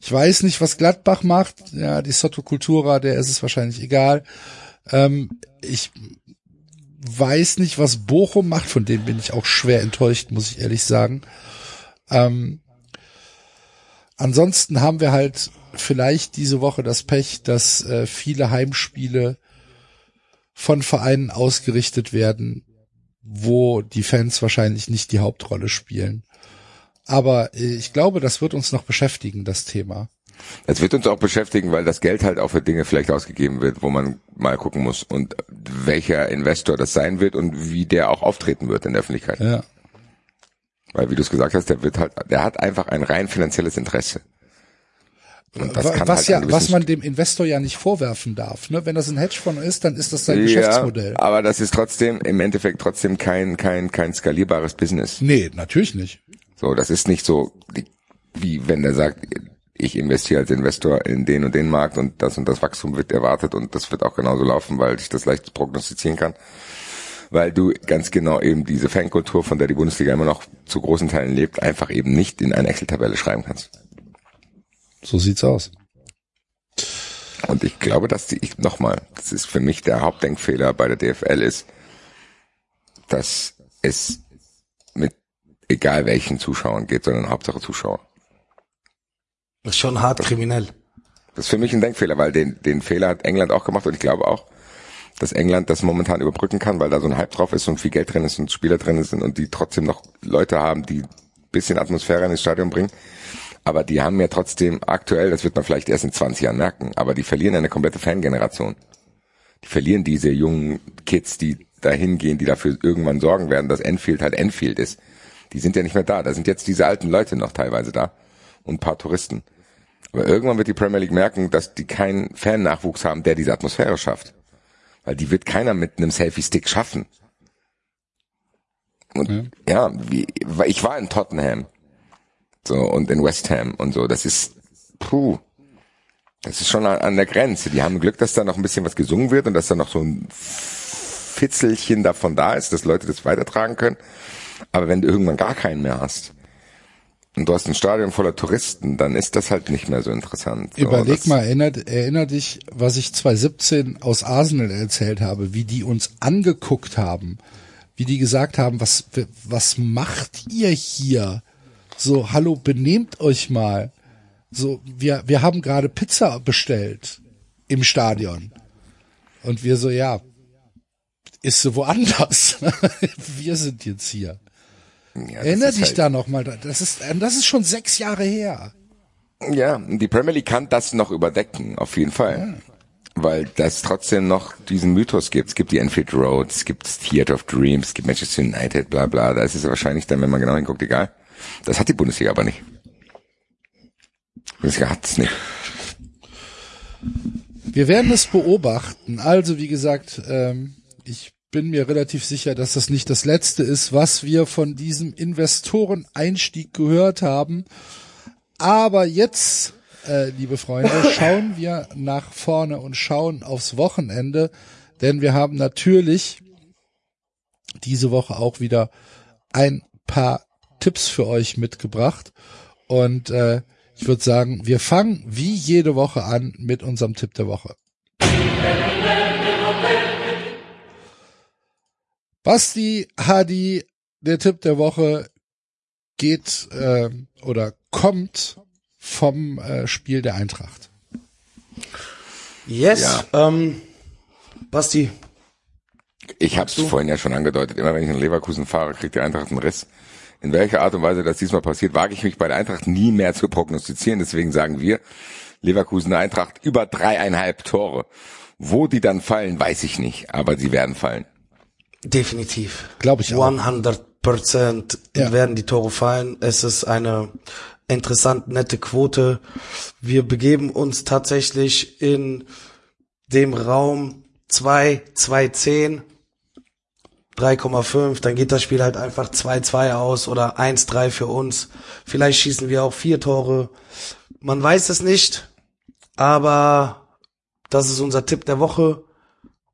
ich weiß nicht, was Gladbach macht. Ja, die Sotto Cultura, der ist es wahrscheinlich egal. Ähm, ich weiß nicht, was Bochum macht. Von dem bin ich auch schwer enttäuscht, muss ich ehrlich sagen. Ähm, ansonsten haben wir halt vielleicht diese Woche das Pech, dass äh, viele Heimspiele von Vereinen ausgerichtet werden, wo die Fans wahrscheinlich nicht die Hauptrolle spielen. Aber äh, ich glaube, das wird uns noch beschäftigen, das Thema. Es wird uns auch beschäftigen, weil das Geld halt auch für Dinge vielleicht ausgegeben wird, wo man mal gucken muss und welcher Investor das sein wird und wie der auch auftreten wird in der Öffentlichkeit. Ja. Weil wie du es gesagt hast, der wird halt, der hat einfach ein rein finanzielles Interesse. Und das kann was halt ja, was man dem Investor ja nicht vorwerfen darf. Ne? Wenn das ein Hedgefonds ist, dann ist das sein Geschäftsmodell. Ja, aber das ist trotzdem im Endeffekt trotzdem kein kein kein skalierbares Business. Nee, natürlich nicht. So, das ist nicht so wie wenn der sagt, ich investiere als Investor in den und den Markt und das und das Wachstum wird erwartet und das wird auch genauso laufen, weil ich das leicht prognostizieren kann. Weil du ganz genau eben diese Fankultur, von der die Bundesliga immer noch zu großen Teilen lebt, einfach eben nicht in eine Excel-Tabelle schreiben kannst. So sieht's aus. Und ich glaube, dass die, ich, nochmal, das ist für mich der Hauptdenkfehler bei der DFL ist, dass es mit egal welchen Zuschauern geht, sondern Hauptsache Zuschauer. Das ist schon hart kriminell. Das ist für mich ein Denkfehler, weil den, den Fehler hat England auch gemacht und ich glaube auch, dass England das momentan überbrücken kann, weil da so ein Hype drauf ist und viel Geld drin ist und Spieler drin sind und die trotzdem noch Leute haben, die bisschen Atmosphäre in das Stadion bringen. Aber die haben ja trotzdem aktuell, das wird man vielleicht erst in 20 Jahren merken, aber die verlieren eine komplette Fangeneration. Die verlieren diese jungen Kids, die dahin gehen, die dafür irgendwann sorgen werden, dass Enfield halt Enfield ist. Die sind ja nicht mehr da. Da sind jetzt diese alten Leute noch teilweise da und ein paar Touristen. Aber irgendwann wird die Premier League merken, dass die keinen Fan-Nachwuchs haben, der diese Atmosphäre schafft. Weil die wird keiner mit einem Selfie-Stick schaffen. Und ja, wie, weil ich war in Tottenham. So, und in West Ham und so. Das ist, puh. Das ist schon an, an der Grenze. Die haben Glück, dass da noch ein bisschen was gesungen wird und dass da noch so ein Fitzelchen davon da ist, dass Leute das weitertragen können. Aber wenn du irgendwann gar keinen mehr hast und du hast ein Stadion voller Touristen, dann ist das halt nicht mehr so interessant. Überleg mal, erinnert, erinner dich, was ich 2017 aus Arsenal erzählt habe, wie die uns angeguckt haben, wie die gesagt haben, was, was macht ihr hier? So, hallo, benehmt euch mal. So, wir, wir haben gerade Pizza bestellt im Stadion. Und wir so, ja, ist so woanders. wir sind jetzt hier. Ja, Erinner dich halt- da nochmal, das ist, das ist schon sechs Jahre her. Ja, die Premier League kann das noch überdecken, auf jeden Fall. Weil das trotzdem noch diesen Mythos gibt. Es gibt die Enfield Road, es gibt das Theatre of Dreams, es gibt Manchester United, bla bla. Da ist es wahrscheinlich dann, wenn man genau hinguckt, egal. Das hat die Bundesliga aber nicht. Die Bundesliga hat es nicht. Wir werden es beobachten. Also, wie gesagt, ähm, ich bin mir relativ sicher, dass das nicht das letzte ist, was wir von diesem Investoreneinstieg gehört haben. Aber jetzt, äh, liebe Freunde, schauen wir nach vorne und schauen aufs Wochenende, denn wir haben natürlich diese Woche auch wieder ein paar Tipps für euch mitgebracht. Und äh, ich würde sagen, wir fangen wie jede Woche an mit unserem Tipp der Woche. Basti Hadi, der Tipp der Woche geht äh, oder kommt vom äh, Spiel der Eintracht. Yes, Ja. ähm, Basti, Ich habe es vorhin ja schon angedeutet. Immer wenn ich in Leverkusen fahre, kriegt die Eintracht einen Riss. In welcher Art und Weise das diesmal passiert, wage ich mich bei der Eintracht nie mehr zu prognostizieren. Deswegen sagen wir, Leverkusen Eintracht über dreieinhalb Tore. Wo die dann fallen, weiß ich nicht, aber sie werden fallen. Definitiv. Glaube ich auch. 100 Prozent Ja. werden die Tore fallen. Es ist eine interessant, nette Quote. Wir begeben uns tatsächlich in dem Raum 2, 2, 10, 3,5, dann geht das Spiel halt einfach 2-2 aus oder 1-3 für uns. Vielleicht schießen wir auch vier Tore. Man weiß es nicht, aber das ist unser Tipp der Woche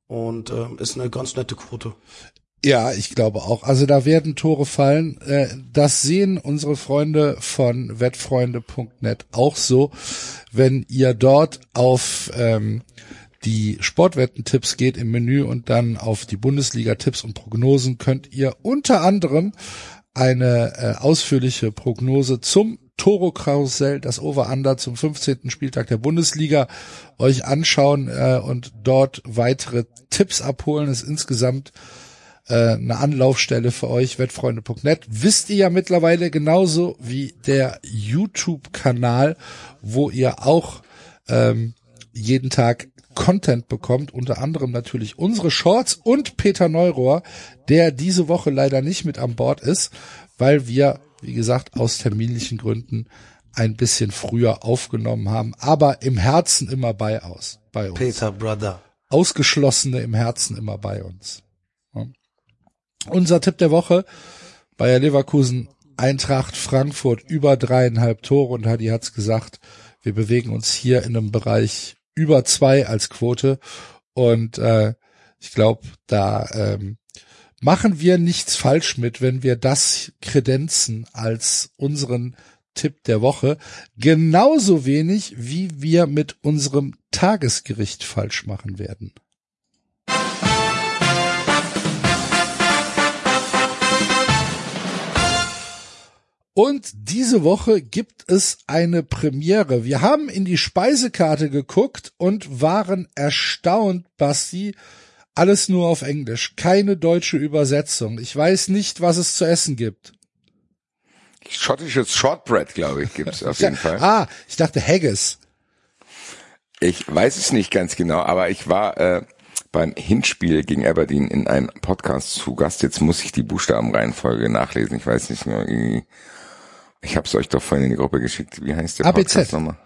und äh, ist eine ganz nette Quote. Ja, ich glaube auch. Also da werden Tore fallen. Äh, das sehen unsere Freunde von wettfreunde.net auch so. Wenn ihr dort auf ähm, die Sportwetten-Tipps geht im Menü und dann auf die Bundesliga-Tipps und Prognosen könnt ihr unter anderem eine äh, ausführliche Prognose zum Toro Karussell, das Over-Under zum 15. Spieltag der Bundesliga euch anschauen äh, und dort weitere Tipps abholen. Es ist insgesamt äh, eine Anlaufstelle für euch, wettfreunde.net. Wisst ihr ja mittlerweile genauso wie der YouTube-Kanal, wo ihr auch ähm, jeden Tag Content bekommt, unter anderem natürlich unsere Shorts und Peter Neurohr, der diese Woche leider nicht mit an Bord ist, weil wir, wie gesagt, aus terminlichen Gründen ein bisschen früher aufgenommen haben, aber im Herzen immer bei aus, bei uns. Peter Brother. Ausgeschlossene im Herzen immer bei uns. Ja. Unser Tipp der Woche, Bayer Leverkusen, Eintracht Frankfurt über dreieinhalb Tore und Hadi hat's gesagt, wir bewegen uns hier in einem Bereich über zwei als Quote. Und äh, ich glaube, da ähm, machen wir nichts falsch mit, wenn wir das kredenzen als unseren Tipp der Woche. Genauso wenig, wie wir mit unserem Tagesgericht falsch machen werden. Und diese Woche gibt es eine Premiere. Wir haben in die Speisekarte geguckt und waren erstaunt, Basti. Alles nur auf Englisch, keine deutsche Übersetzung. Ich weiß nicht, was es zu essen gibt. Schottisches Shortbread, glaube ich, gibt's auf jeden Fall. Ah, ich dachte Haggis. Ich weiß es nicht ganz genau, aber ich war äh, beim Hinspiel gegen Aberdeen in einem Podcast zu Gast. Jetzt muss ich die Buchstabenreihenfolge nachlesen. Ich weiß nicht mehr. Ich habe es euch doch vorhin in die Gruppe geschickt. Wie heißt der ABZ. Podcast nochmal?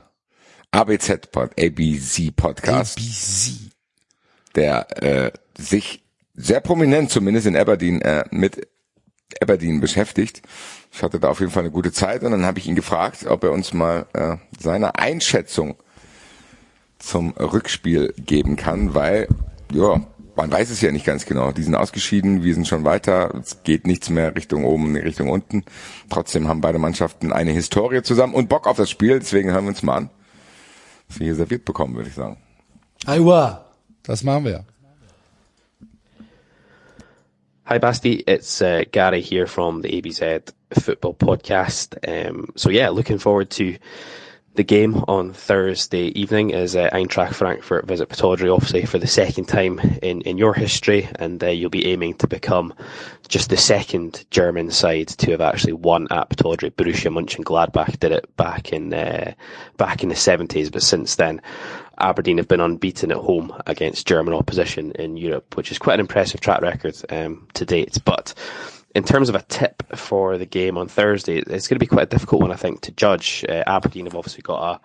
ABZ Pod, ABC Podcast, ABC. Der äh, sich sehr prominent, zumindest in Aberdeen, äh, mit Aberdeen beschäftigt. Ich hatte da auf jeden Fall eine gute Zeit und dann habe ich ihn gefragt, ob er uns mal äh, seine Einschätzung zum Rückspiel geben kann, weil ja, man weiß es ja nicht ganz genau. Die sind ausgeschieden, wir sind schon weiter, es geht nichts mehr Richtung oben, Richtung unten. Trotzdem haben beide Mannschaften eine Historie zusammen und Bock auf das Spiel, deswegen hören wir uns mal an, was wir hier serviert bekommen, würde ich sagen. Aiwa. Das machen wir. Hi, Basti. It's uh, Gary here from the ABZ Football Podcast. Um, so yeah, looking forward to the game on Thursday evening is uh, Eintracht Frankfurt visit Pataudry, obviously for the second time in, in your history, and uh, you'll be aiming to become just the second German side to have actually won at Pataudry. Borussia Mönchengladbach did it back in uh, back in the 70s, but since then, Aberdeen have been unbeaten at home against German opposition in Europe, which is quite an impressive track record um, to date. But in terms of a tip for the game on Thursday, it's going to be quite a difficult one, I think, to judge. Uh, Aberdeen have obviously got a,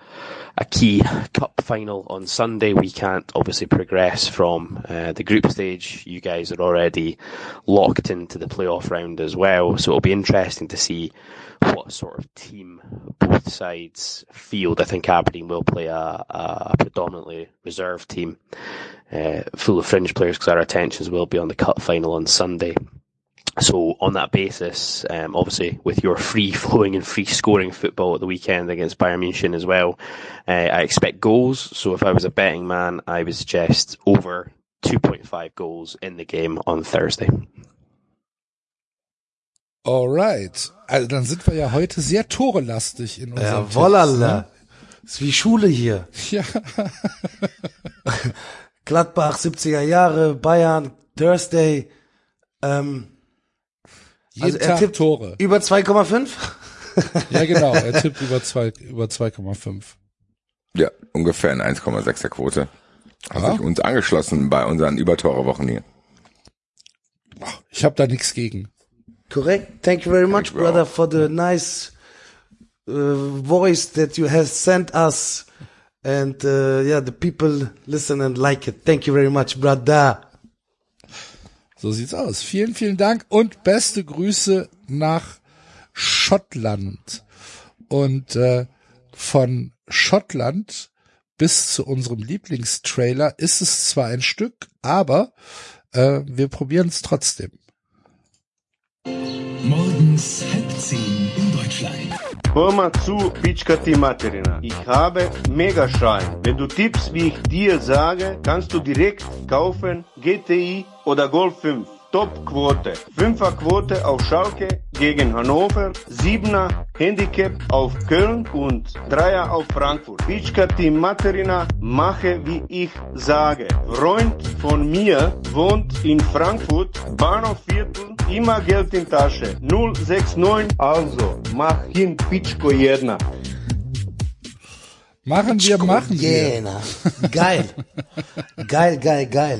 a key cup final on Sunday. We can't obviously progress from uh, the group stage. You guys are already locked into the playoff round as well, so it'll be interesting to see what sort of team both sides field. I think Aberdeen will play a, a predominantly reserve team, uh, full of fringe players because our attentions will be on the cup final on Sunday. So on that basis, um, obviously with your free flowing and free scoring football at the weekend against Bayern Munich as well, uh, I expect goals. So if I was a betting man, I would suggest over 2.5 goals in the game on Thursday. Alright. Also dann sind wir ja heute sehr torelastig in unserem Ja, wollala. Tipps, Ist wie Schule hier. ne? Ja. Gladbach, 70er Jahre, Bayern, Thursday. Ähm, Jeden also er Tag tippt Tore. über 2,5? Ja, genau. Er tippt über zwei, über 2,5. Ja, ungefähr in 1,6er Quote. Hat Ja. sich uns angeschlossen bei unseren Übertore-Wochen hier. Ich habe da nichts gegen. Correct. Thank you very much, you, brother, for the nice uh, voice that you have sent us. And uh, yeah, the people listen and like it. Thank you very much, brother. So sieht's aus. Vielen, vielen Dank und beste Grüße nach Schottland. Und äh, von Schottland bis zu unserem Lieblingstrailer ist es zwar ein Stück, aber äh, wir probieren es trotzdem. Morgens halb zehn in Deutschland. Hör mal zu, Pitschka die Materina. Ich habe Megaschein. Wenn du tippst, wie ich dir sage, kannst du direkt kaufen GTI oder Golf 5. Top-Quote. Fünfer-Quote auf Schalke gegen Hannover, Siebener Handicap auf Köln und Dreier auf Frankfurt. Pitschka Team Materina, mache wie ich sage. Freund von mir wohnt in Frankfurt, Bahnhofviertel, immer Geld in Tasche. 069, also mach hin Pitschko jedna. Machen wir, machen wir. Yeah, geil. geil, geil, geil.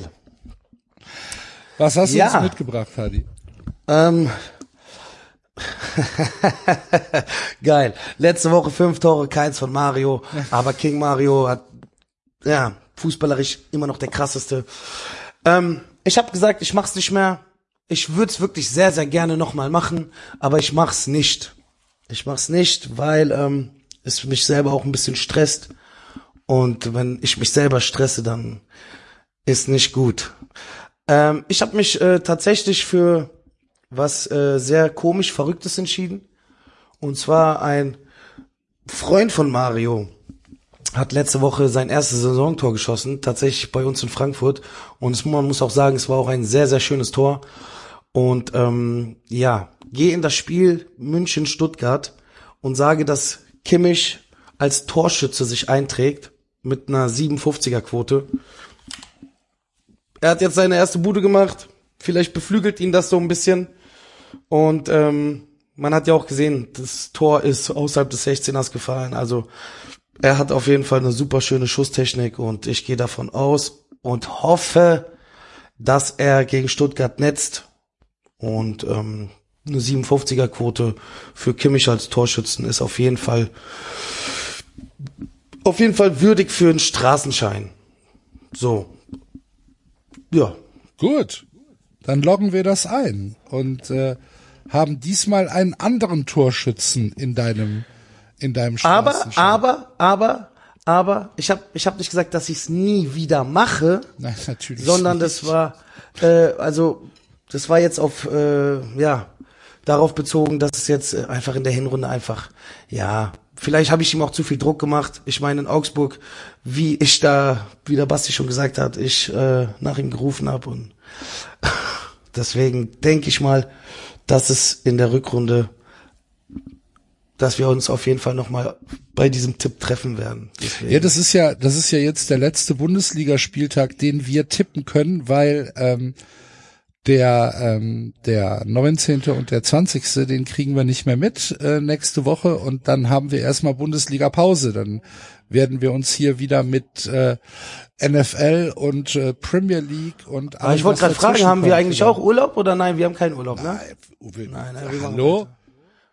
Was hast du Ja. uns mitgebracht, Hadi? Ähm, geil. Letzte Woche fünf Tore, keins von Mario, aber King Mario hat, ja, fußballerisch immer noch der krasseste. Ähm, ich habe gesagt, ich mach's nicht mehr. Ich würde es wirklich sehr, sehr gerne nochmal machen, aber ich mach's nicht. Ich mach's nicht, weil ähm, es mich selber auch ein bisschen stresst. Und wenn ich mich selber stresse, dann ist nicht gut. Ähm, ich habe mich äh, tatsächlich für was äh, sehr komisch Verrücktes entschieden. Und zwar ein Freund von Mario hat letzte Woche sein erstes Saisontor geschossen, tatsächlich bei uns in Frankfurt. Und es, man muss auch sagen, es war auch ein sehr, sehr schönes Tor. Und ähm, ja, gehe in das Spiel München-Stuttgart und sage, dass Kimmich als Torschütze sich einträgt mit einer 57er Quote. Er hat jetzt seine erste Bude gemacht. Vielleicht beflügelt ihn das so ein bisschen. Und ähm, man hat ja auch gesehen, das Tor ist außerhalb des 16ers gefallen. Also er hat auf jeden Fall eine super schöne Schusstechnik und ich gehe davon aus und hoffe, dass er gegen Stuttgart netzt und ähm, eine 57er Quote für Kimmich als Torschützen ist auf jeden Fall auf jeden Fall würdig für einen Straßenschein. So. Ja. Gut, dann loggen wir das ein und äh, haben diesmal einen anderen Torschützen in deinem in deinem Aber, Straßenschein. aber, aber, aber, ich habe ich hab nicht gesagt, dass ich es nie wieder mache, Nein, natürlich. sondern nicht. das war, äh, also, das war jetzt auf, äh, ja, darauf bezogen, dass es jetzt äh, einfach in der Hinrunde einfach, ja, vielleicht habe ich ihm auch zu viel Druck gemacht. Ich meine, in Augsburg, wie ich da, wie der Basti schon gesagt hat, ich äh, nach ihm gerufen habe und deswegen denke ich mal, dass es in der Rückrunde dass wir uns auf jeden Fall nochmal bei diesem Tipp treffen werden. Deswegen. Ja, das ist ja, das ist ja jetzt der letzte Bundesligaspieltag, den wir tippen können, weil ähm, der ähm, der 19. und der 20. den kriegen wir nicht mehr mit äh, nächste Woche und dann haben wir erstmal Bundesliga Pause. Dann werden wir uns hier wieder mit äh, NFL und äh, Premier League und Aber ich wollte gerade fragen, haben wir eigentlich auch Urlaub oder nein? Wir haben keinen Urlaub, ne? Uwe, Nein, nein, wir Hallo?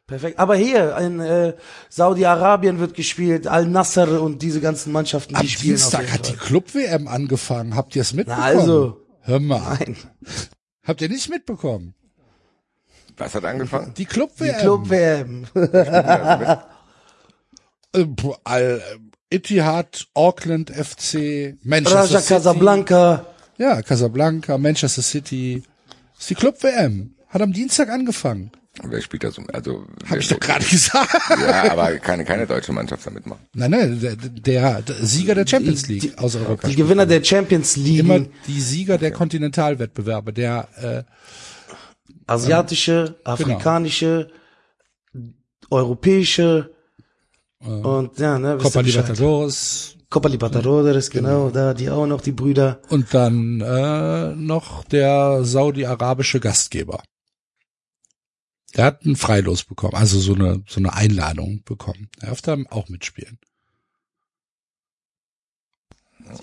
Perfekt. Aber hier in äh, Saudi-Arabien wird gespielt, Al-Nasser und diese ganzen Mannschaften, die Am spielen Dienstag hat die. Club-WM angefangen. Habt ihr es mitbekommen? also. Hör mal. Nein, Habt ihr nicht mitbekommen? Was hat angefangen? Die Club-WM. die Club-WM. Äh, puh, Al, Etihad, Auckland FC, Manchester Raja City. Casablanca. Ja, Casablanca, Manchester City. Das ist die Club-WM. Hat am Dienstag angefangen. Wer spielt das? um? Also Hab ich doch gerade gesagt. Ja, aber keine, keine deutsche Mannschaft damit machen. Nein, nein, der, der, der Sieger der Champions League aus Europa. Die Gewinner der Champions League, Immer die Sieger der Kontinentalwettbewerbe, der äh, asiatische, Genau. afrikanische, europäische und ja, ne, Copa. Libertadores Copa Libertadores, genau, da die auch noch die Brüder. und dann äh, noch der saudi-arabische Gastgeber. Der hat ein Freilos bekommen, also so eine so eine Einladung bekommen. Er darf da auch mitspielen.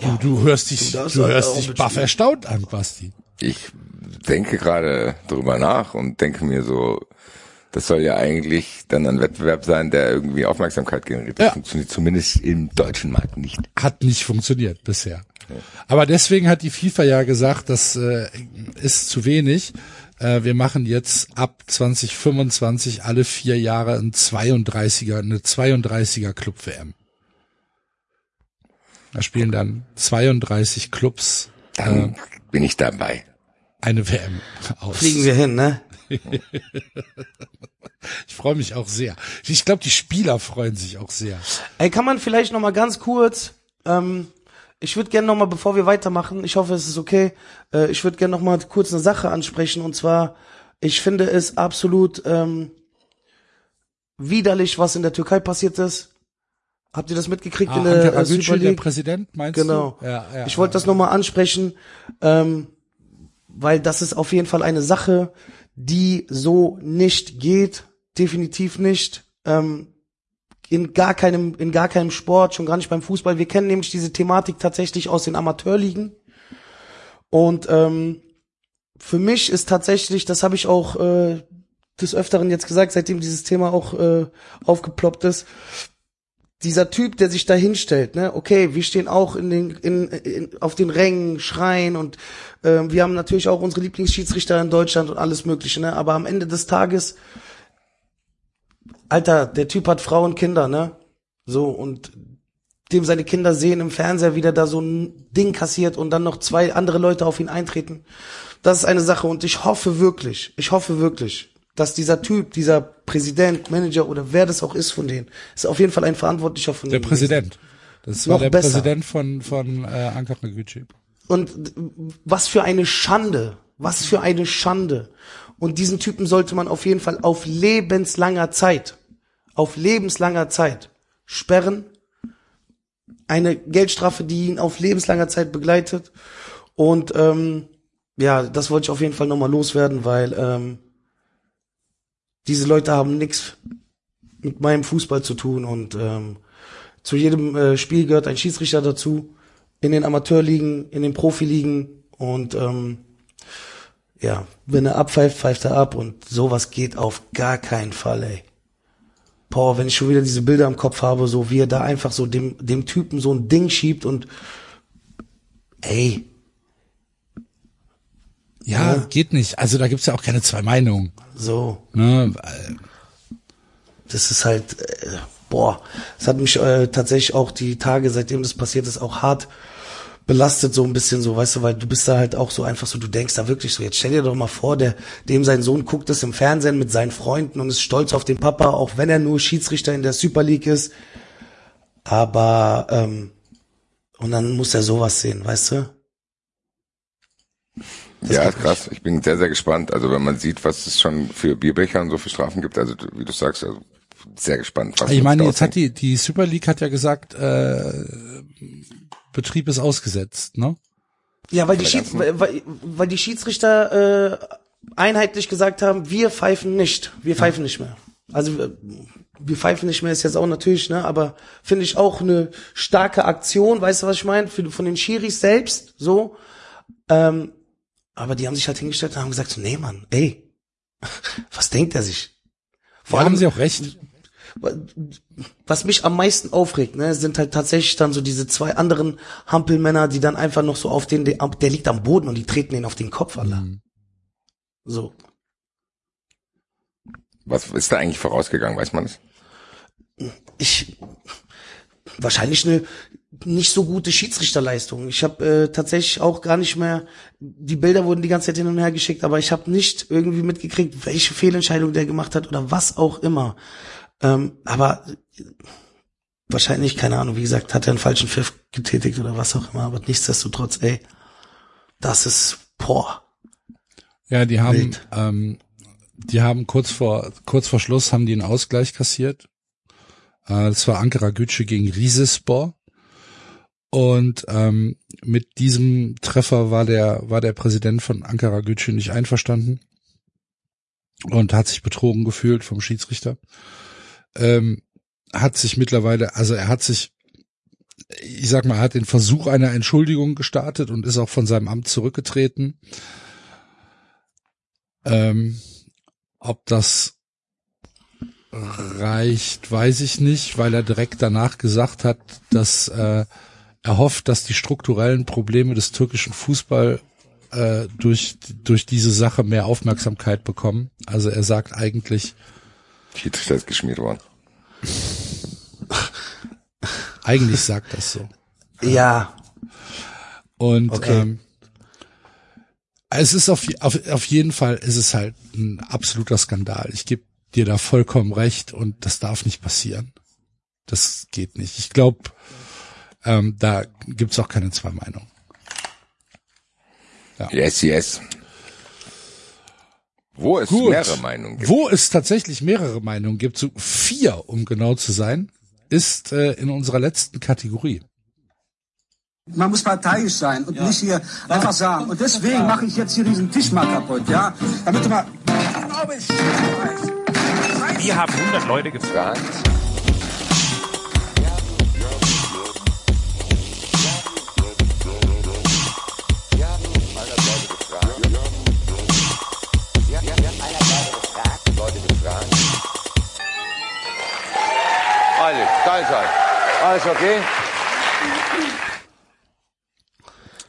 Du, du hörst dich, Du du auch hörst dich baff erstaunt an, Basti. Ich denke gerade drüber nach und denke mir so, Das soll ja eigentlich dann ein Wettbewerb sein, der irgendwie Aufmerksamkeit generiert. Das Ja. funktioniert zumindest im deutschen Markt nicht. Hat nicht funktioniert bisher. Aber deswegen hat die FIFA ja gesagt, das äh, ist zu wenig. Äh, wir machen jetzt ab 2025 alle vier Jahre ein 32er, eine 32er Club WM. Da spielen dann 32 Clubs Dann bin ich dabei. eine WM aus. Fliegen wir hin, ne? Ich freue mich auch sehr. Ich glaube, die Spieler freuen sich auch sehr. Ey, kann man vielleicht noch mal ganz kurz, ähm, ich würde gerne noch mal, bevor wir weitermachen, ich hoffe, es ist okay, äh, ich würde gerne noch mal kurz eine Sache ansprechen und zwar, ich finde es absolut ähm, widerlich, was in der Türkei passiert ist. Habt ihr das mitgekriegt Ah, in der Ankara Super der? Präsident, meinst Genau. du? Ja, ja, ich wollte das nochmal ansprechen, ähm, weil das ist auf jeden Fall eine Sache, die so nicht geht, definitiv nicht. Ähm, in gar keinem, in gar keinem Sport, schon gar nicht beim Fußball. Wir kennen nämlich diese Thematik tatsächlich aus den Amateurligen. Und ähm, für mich ist tatsächlich, das habe ich auch äh, des Öfteren jetzt gesagt, seitdem dieses Thema auch äh, aufgeploppt ist, dieser Typ, der sich da hinstellt, ne, okay, wir stehen auch in den, in, in, auf den Rängen, schreien und ähm, wir haben natürlich auch unsere Lieblingsschiedsrichter in Deutschland und alles Mögliche, ne, aber am Ende des Tages, Alter, der Typ hat Frauen, Kinder, ne, so und dem seine Kinder sehen im Fernseher, wie der da so ein Ding kassiert und dann noch zwei andere Leute auf ihn eintreten. Das ist eine Sache und ich hoffe wirklich, ich hoffe wirklich, dass dieser Typ, dieser Präsident, Manager oder wer das auch ist von denen, ist auf jeden Fall ein Verantwortlicher von Der denen Präsident. Das war Noch der besser. Präsident von, von äh, Ankara Gücü. Und was für eine Schande, was für eine Schande. Und diesen Typen sollte man auf jeden Fall auf lebenslanger Zeit, auf lebenslanger Zeit sperren. Eine Geldstrafe, die ihn auf lebenslanger Zeit begleitet. Und ähm, ja, das wollte ich auf jeden Fall nochmal loswerden, weil ähm, diese Leute haben nichts mit meinem Fußball zu tun und ähm, zu jedem äh, Spiel gehört ein Schiedsrichter dazu, in den Amateurligen, in den Profiligen und ähm, ja, wenn er abpfeift, pfeift er ab und sowas geht auf gar keinen Fall, ey. Boah, wenn ich schon wieder diese Bilder im Kopf habe, so wie er da einfach so dem, dem Typen so ein Ding schiebt und ey, Ja, Ja. geht nicht. Also da gibt's ja auch keine zwei Meinungen. so, Ne? Das ist halt, äh, boah, es hat mich äh, tatsächlich auch die Tage, seitdem das passiert ist, auch hart belastet, so ein bisschen so, weißt du, weil du bist da halt auch so einfach so, du denkst da wirklich so, jetzt stell dir doch mal vor, der, dem sein Sohn guckt es im Fernsehen mit seinen Freunden und ist stolz auf den Papa, auch wenn er nur Schiedsrichter in der Super League ist. Aber, ähm, und dann muss er sowas sehen, weißt du? Das ja, krass. Ich bin sehr, sehr gespannt. Also wenn man sieht, was es schon für Bierbecher und so für Strafen gibt, also wie du sagst, also sehr gespannt. Was ich meine, jetzt hat die, die Super League hat ja gesagt, äh, Betrieb ist ausgesetzt, ne? Ja, weil die, Schieds weil, weil, weil die Schiedsrichter äh, einheitlich gesagt haben, wir pfeifen nicht, wir pfeifen nicht mehr. Also wir pfeifen nicht mehr ist jetzt auch natürlich, ne, aber finde ich auch eine starke Aktion, weißt du, was ich meine, von den Schiris selbst, so. Ähm, aber die haben sich halt hingestellt und haben gesagt, so, nee, Mann, ey, was denkt er sich? Vor haben sie auch recht. Was mich am meisten aufregt, ne, sind halt tatsächlich dann so diese zwei anderen Hampelmänner, die dann einfach noch so auf den, der, liegt am Boden und die treten ihn auf den Kopf, Alter. So. Was ist da eigentlich vorausgegangen, weiß man es? Ich, wahrscheinlich eine nicht so gute Schiedsrichterleistung. Ich habe äh, tatsächlich auch gar nicht mehr, die Bilder wurden die ganze Zeit hin und her geschickt, aber ich habe nicht irgendwie mitgekriegt, welche Fehlentscheidung der gemacht hat oder was auch immer. Ähm, aber wahrscheinlich, keine Ahnung, wie gesagt, hat er einen falschen Pfiff getätigt oder was auch immer, aber nichtsdestotrotz, ey, das ist, boah, Ja, die haben, Wild. ähm, die haben kurz vor, kurz vor Schluss haben die einen Ausgleich kassiert. Äh, das war Ankara Gücü gegen Rizespor. Und ähm, mit diesem Treffer war der, war der Präsident von Ankara Gücü nicht einverstanden und hat sich betrogen gefühlt vom Schiedsrichter. Ähm, hat sich mittlerweile, also er hat sich, ich sag mal, er hat den Versuch einer Entschuldigung gestartet und ist auch von seinem Amt zurückgetreten. Ähm, ob das reicht, weiß ich nicht, weil er direkt danach gesagt hat, dass äh, er hofft, dass die strukturellen Probleme des türkischen Fußball äh, durch durch diese Sache mehr Aufmerksamkeit bekommen. Also er sagt eigentlich, Schiedsrichter ist geschmiert worden. eigentlich sagt das so. Ja, Und Okay. ähm, es ist auf, auf, auf jeden Fall ist es halt ein absoluter Skandal. Ich gebe dir da vollkommen recht und das darf nicht passieren. Das geht nicht. Ich glaube, ähm, da gibt's auch keine zwei Meinungen. Yes, yes. Wo es Gut. mehrere Meinungen gibt. Wo es tatsächlich mehrere Meinungen gibt, so vier, um genau zu sein, ist äh, in unserer letzten Kategorie. Man muss parteiisch sein und nicht hier einfach sagen. Und deswegen mache ich jetzt hier diesen Tisch mal kaputt, ja? Damit du mal. Wir haben 100 Leute gefragt. Ist er. Alles okay?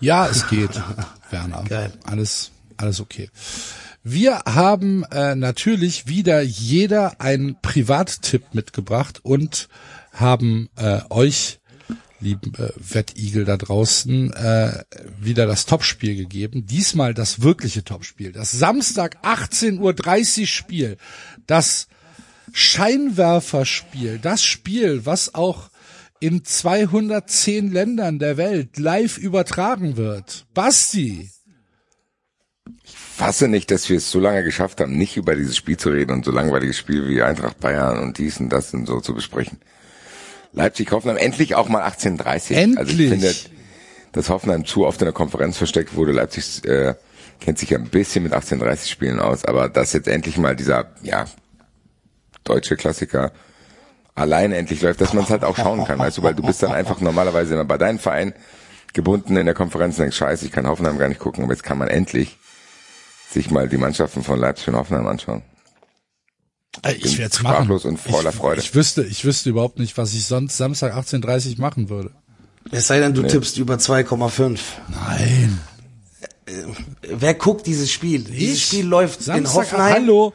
Ja, es geht, Werner. Geil. Alles, alles okay. Wir haben äh, natürlich wieder jeder einen Privattipp mitgebracht und haben äh, euch, lieben äh, Wettigel da draußen, äh, wieder das Topspiel gegeben. Diesmal das wirkliche Topspiel. Das Samstag 18.30 Uhr Spiel. Das Scheinwerferspiel. Das Spiel, was auch in 210 Ländern der Welt live übertragen wird. Basti. Fasse nicht, dass wir es so lange geschafft haben, nicht über dieses Spiel zu reden und so langweiliges Spiel wie Eintracht Bayern und dies und das und so zu besprechen. Leipzig Hoffenheim endlich auch mal 1830. Also ich Endlich. finde, dass Hoffenheim zu oft in der Konferenz versteckt wurde. Leipzig äh, kennt sich ja ein bisschen mit 1830 Spielen aus, aber dass jetzt endlich mal dieser ja deutsche Klassiker alleine endlich läuft, dass man es halt auch schauen kann, weißt du, weil du bist dann einfach normalerweise immer bei deinem Verein gebunden in der Konferenz und denkst, scheiße, ich kann Hoffenheim gar nicht gucken, aber jetzt kann man endlich sich mal die Mannschaften von Leipzig und Hoffenheim anschauen. Äh, Ich werde es sprachlos machen. und voller ich, Freude. Ich wüsste, ich wüsste überhaupt nicht, was ich sonst Samstag 18.30 machen würde. es sei denn, du tippst über 2,5. Nein. Wer guckt dieses Spiel? Dieses Spiel läuft in Samstag, Hoffenheim. hallo.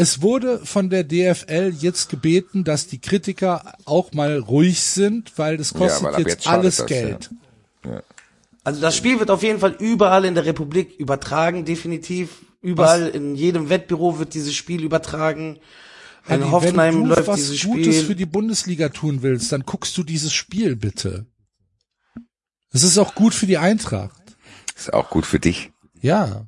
Es wurde von der DFL jetzt gebeten, dass die Kritiker auch mal ruhig sind, weil das kostet weil ab jetzt, jetzt alles das, Geld. Also das Spiel wird auf jeden Fall überall in der Republik übertragen, definitiv. Überall in jedem Wettbüro wird dieses Spiel übertragen. In Adi, Hoffenheim wenn du läuft was dieses Gutes für Spiel. die Bundesliga tun willst, dann guckst du dieses Spiel bitte. Es ist auch gut für die Eintracht. Ist auch gut für dich, Ja,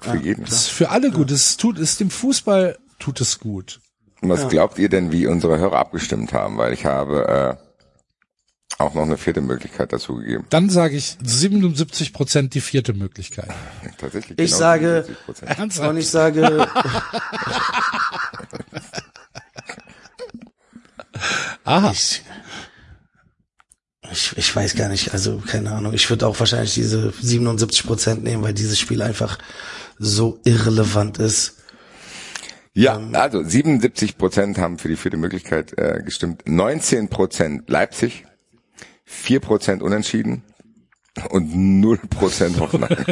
für jeden. es ist für alle gut. Es tut, es dem Fußball tut es gut. Und was glaubt ihr denn, wie unsere Hörer abgestimmt haben? Weil ich habe äh, auch noch eine vierte Möglichkeit dazu gegeben. Dann sage ich 77 Prozent die vierte Möglichkeit. Tatsächlich. Ich genau sage- 77%. Und ich sage, Aha. ich, ich, ich weiß gar nicht, also keine Ahnung. Ich würde auch wahrscheinlich diese 77 Prozent nehmen, weil dieses Spiel einfach so irrelevant ist. Ja, also 77 Prozent haben für die vierte Möglichkeit äh, gestimmt. 19 Prozent Leipzig, 4 Prozent Unentschieden und 0 Prozent Hoffenheim.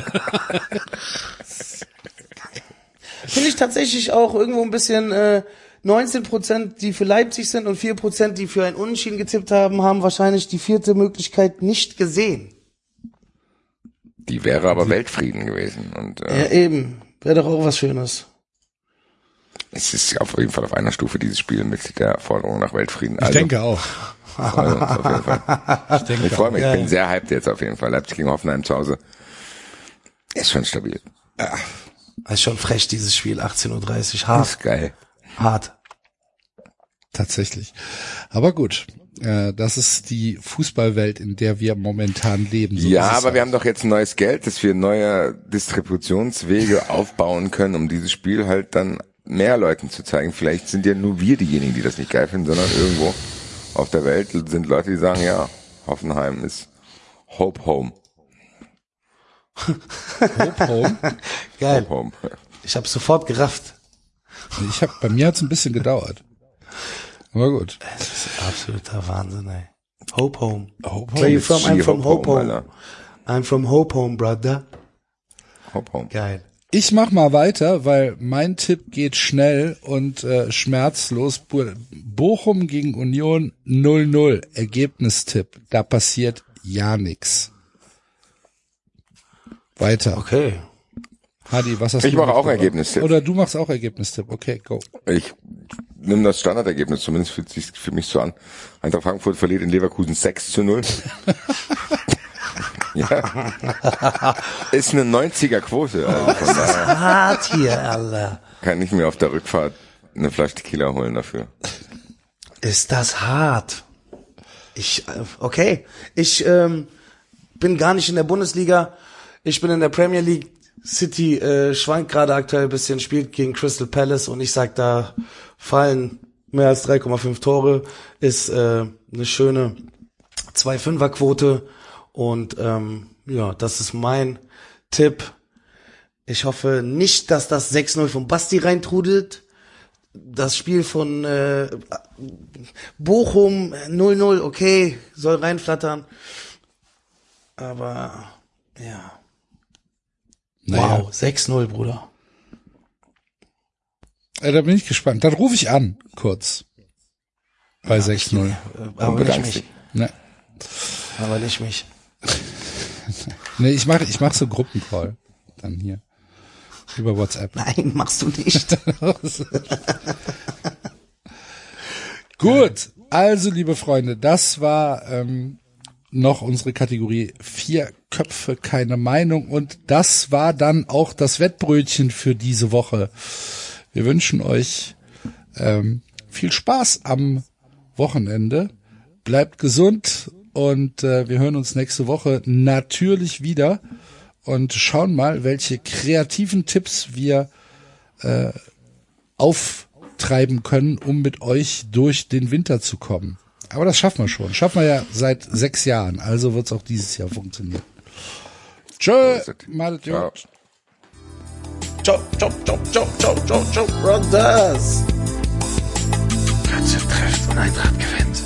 Finde ich tatsächlich auch irgendwo ein bisschen äh, 19 Prozent, die für Leipzig sind und 4 Prozent, die für ein Unentschieden getippt haben, haben wahrscheinlich die vierte Möglichkeit nicht gesehen. Die wäre aber Weltfrieden gewesen. Und Ja, äh, eben. Wäre doch auch was Schönes. es ist auf jeden Fall auf einer Stufe dieses Spiel mit der Forderung nach Weltfrieden. Ich Also, denke auch. Ich denke Ich freue mich, ich Ja. bin sehr hyped jetzt auf jeden Fall. Leipzig gegen Hoffenheim zu Hause. Ist schon stabil. Das ist schon frech, dieses Spiel, 18.30 Uhr. Hart. ist geil. Hart. Tatsächlich. Aber gut, äh, das ist die Fußballwelt, in der wir momentan leben. So ja, aber wir halt. haben doch jetzt neues Geld, dass wir neue Distributionswege aufbauen können, um dieses Spiel halt dann mehr Leuten zu zeigen. Vielleicht sind ja nur wir diejenigen, die das nicht geil finden, sondern irgendwo auf der Welt sind Leute, die sagen, ja, Hoffenheim ist Hope Home. Hope Home. Geil. Hope Home. Ich habe sofort gerafft. Ich hab, bei mir hat's ein bisschen gedauert. Aber gut. Das ist absoluter Wahnsinn, ey. Hope Home. Hope Where you from? I'm from Hope Hope Home, Home. I'm from Hope Home, brother. Hopp, hopp. Geil. Ich mach mal weiter, weil mein Tipp geht schnell und äh, schmerzlos. Bo- Bochum gegen Union 0-0. Ergebnistipp. Da passiert ja nix. Weiter. Okay. Hadi, was hast Ich du mache noch auch gemacht? Ergebnistipp. Oder du machst auch Ergebnistipp. Okay, go. Ich nehme das Standardergebnis, zumindest fühlt sich für mich so an. Eintracht Frankfurt verliert in Leverkusen 6 zu 0. ja. Ist eine 90er Quote. Also von daher Hart hier, Alter. kann ich mir auf der Rückfahrt eine Flasche Tequila holen dafür. Ist das hart? Ich, okay. Ich ähm, bin gar nicht in der Bundesliga. Ich bin in der Premier League. City äh, schwankt gerade aktuell ein bisschen, spielt gegen Crystal Palace und ich sag, da fallen mehr als 3,5 Tore. Ist äh, eine schöne 2-5er Quote und ähm, ja, das ist mein Tipp. Ich hoffe nicht, dass das 6-0 von Basti reintrudelt. Das Spiel von äh, Bochum 0-0, okay, soll reinflattern. Aber ja. Naja. Wow, 6-0, Bruder. Äh, da bin ich gespannt. Dann rufe ich an, kurz. Bei 6-0. Äh, Aber nicht mich. Ne, Aber nicht mich. nee, ich mache ich mach so Gruppencall. Dann hier. Über WhatsApp. Nein, machst du nicht. Gut, also liebe Freunde, das war ähm, noch unsere Kategorie vier Köpfe, keine Meinung und das war dann auch das Wettbrötchen für diese Woche. Wir wünschen euch ähm, viel Spaß am Wochenende, bleibt gesund und äh, wir hören uns nächste Woche natürlich wieder und schauen mal, welche kreativen Tipps wir auftreiben können, um mit euch durch den Winter zu kommen. Aber das schaffen wir schon. Schaffen wir ja seit sechs Jahren. Also wird es auch dieses Jahr funktionieren. Tschö, Ciao. gut. ciao, ciao, ciao, ciao, ciao, ciao, ciao, Brothers. Kürze trifft und Eintracht gewinnt.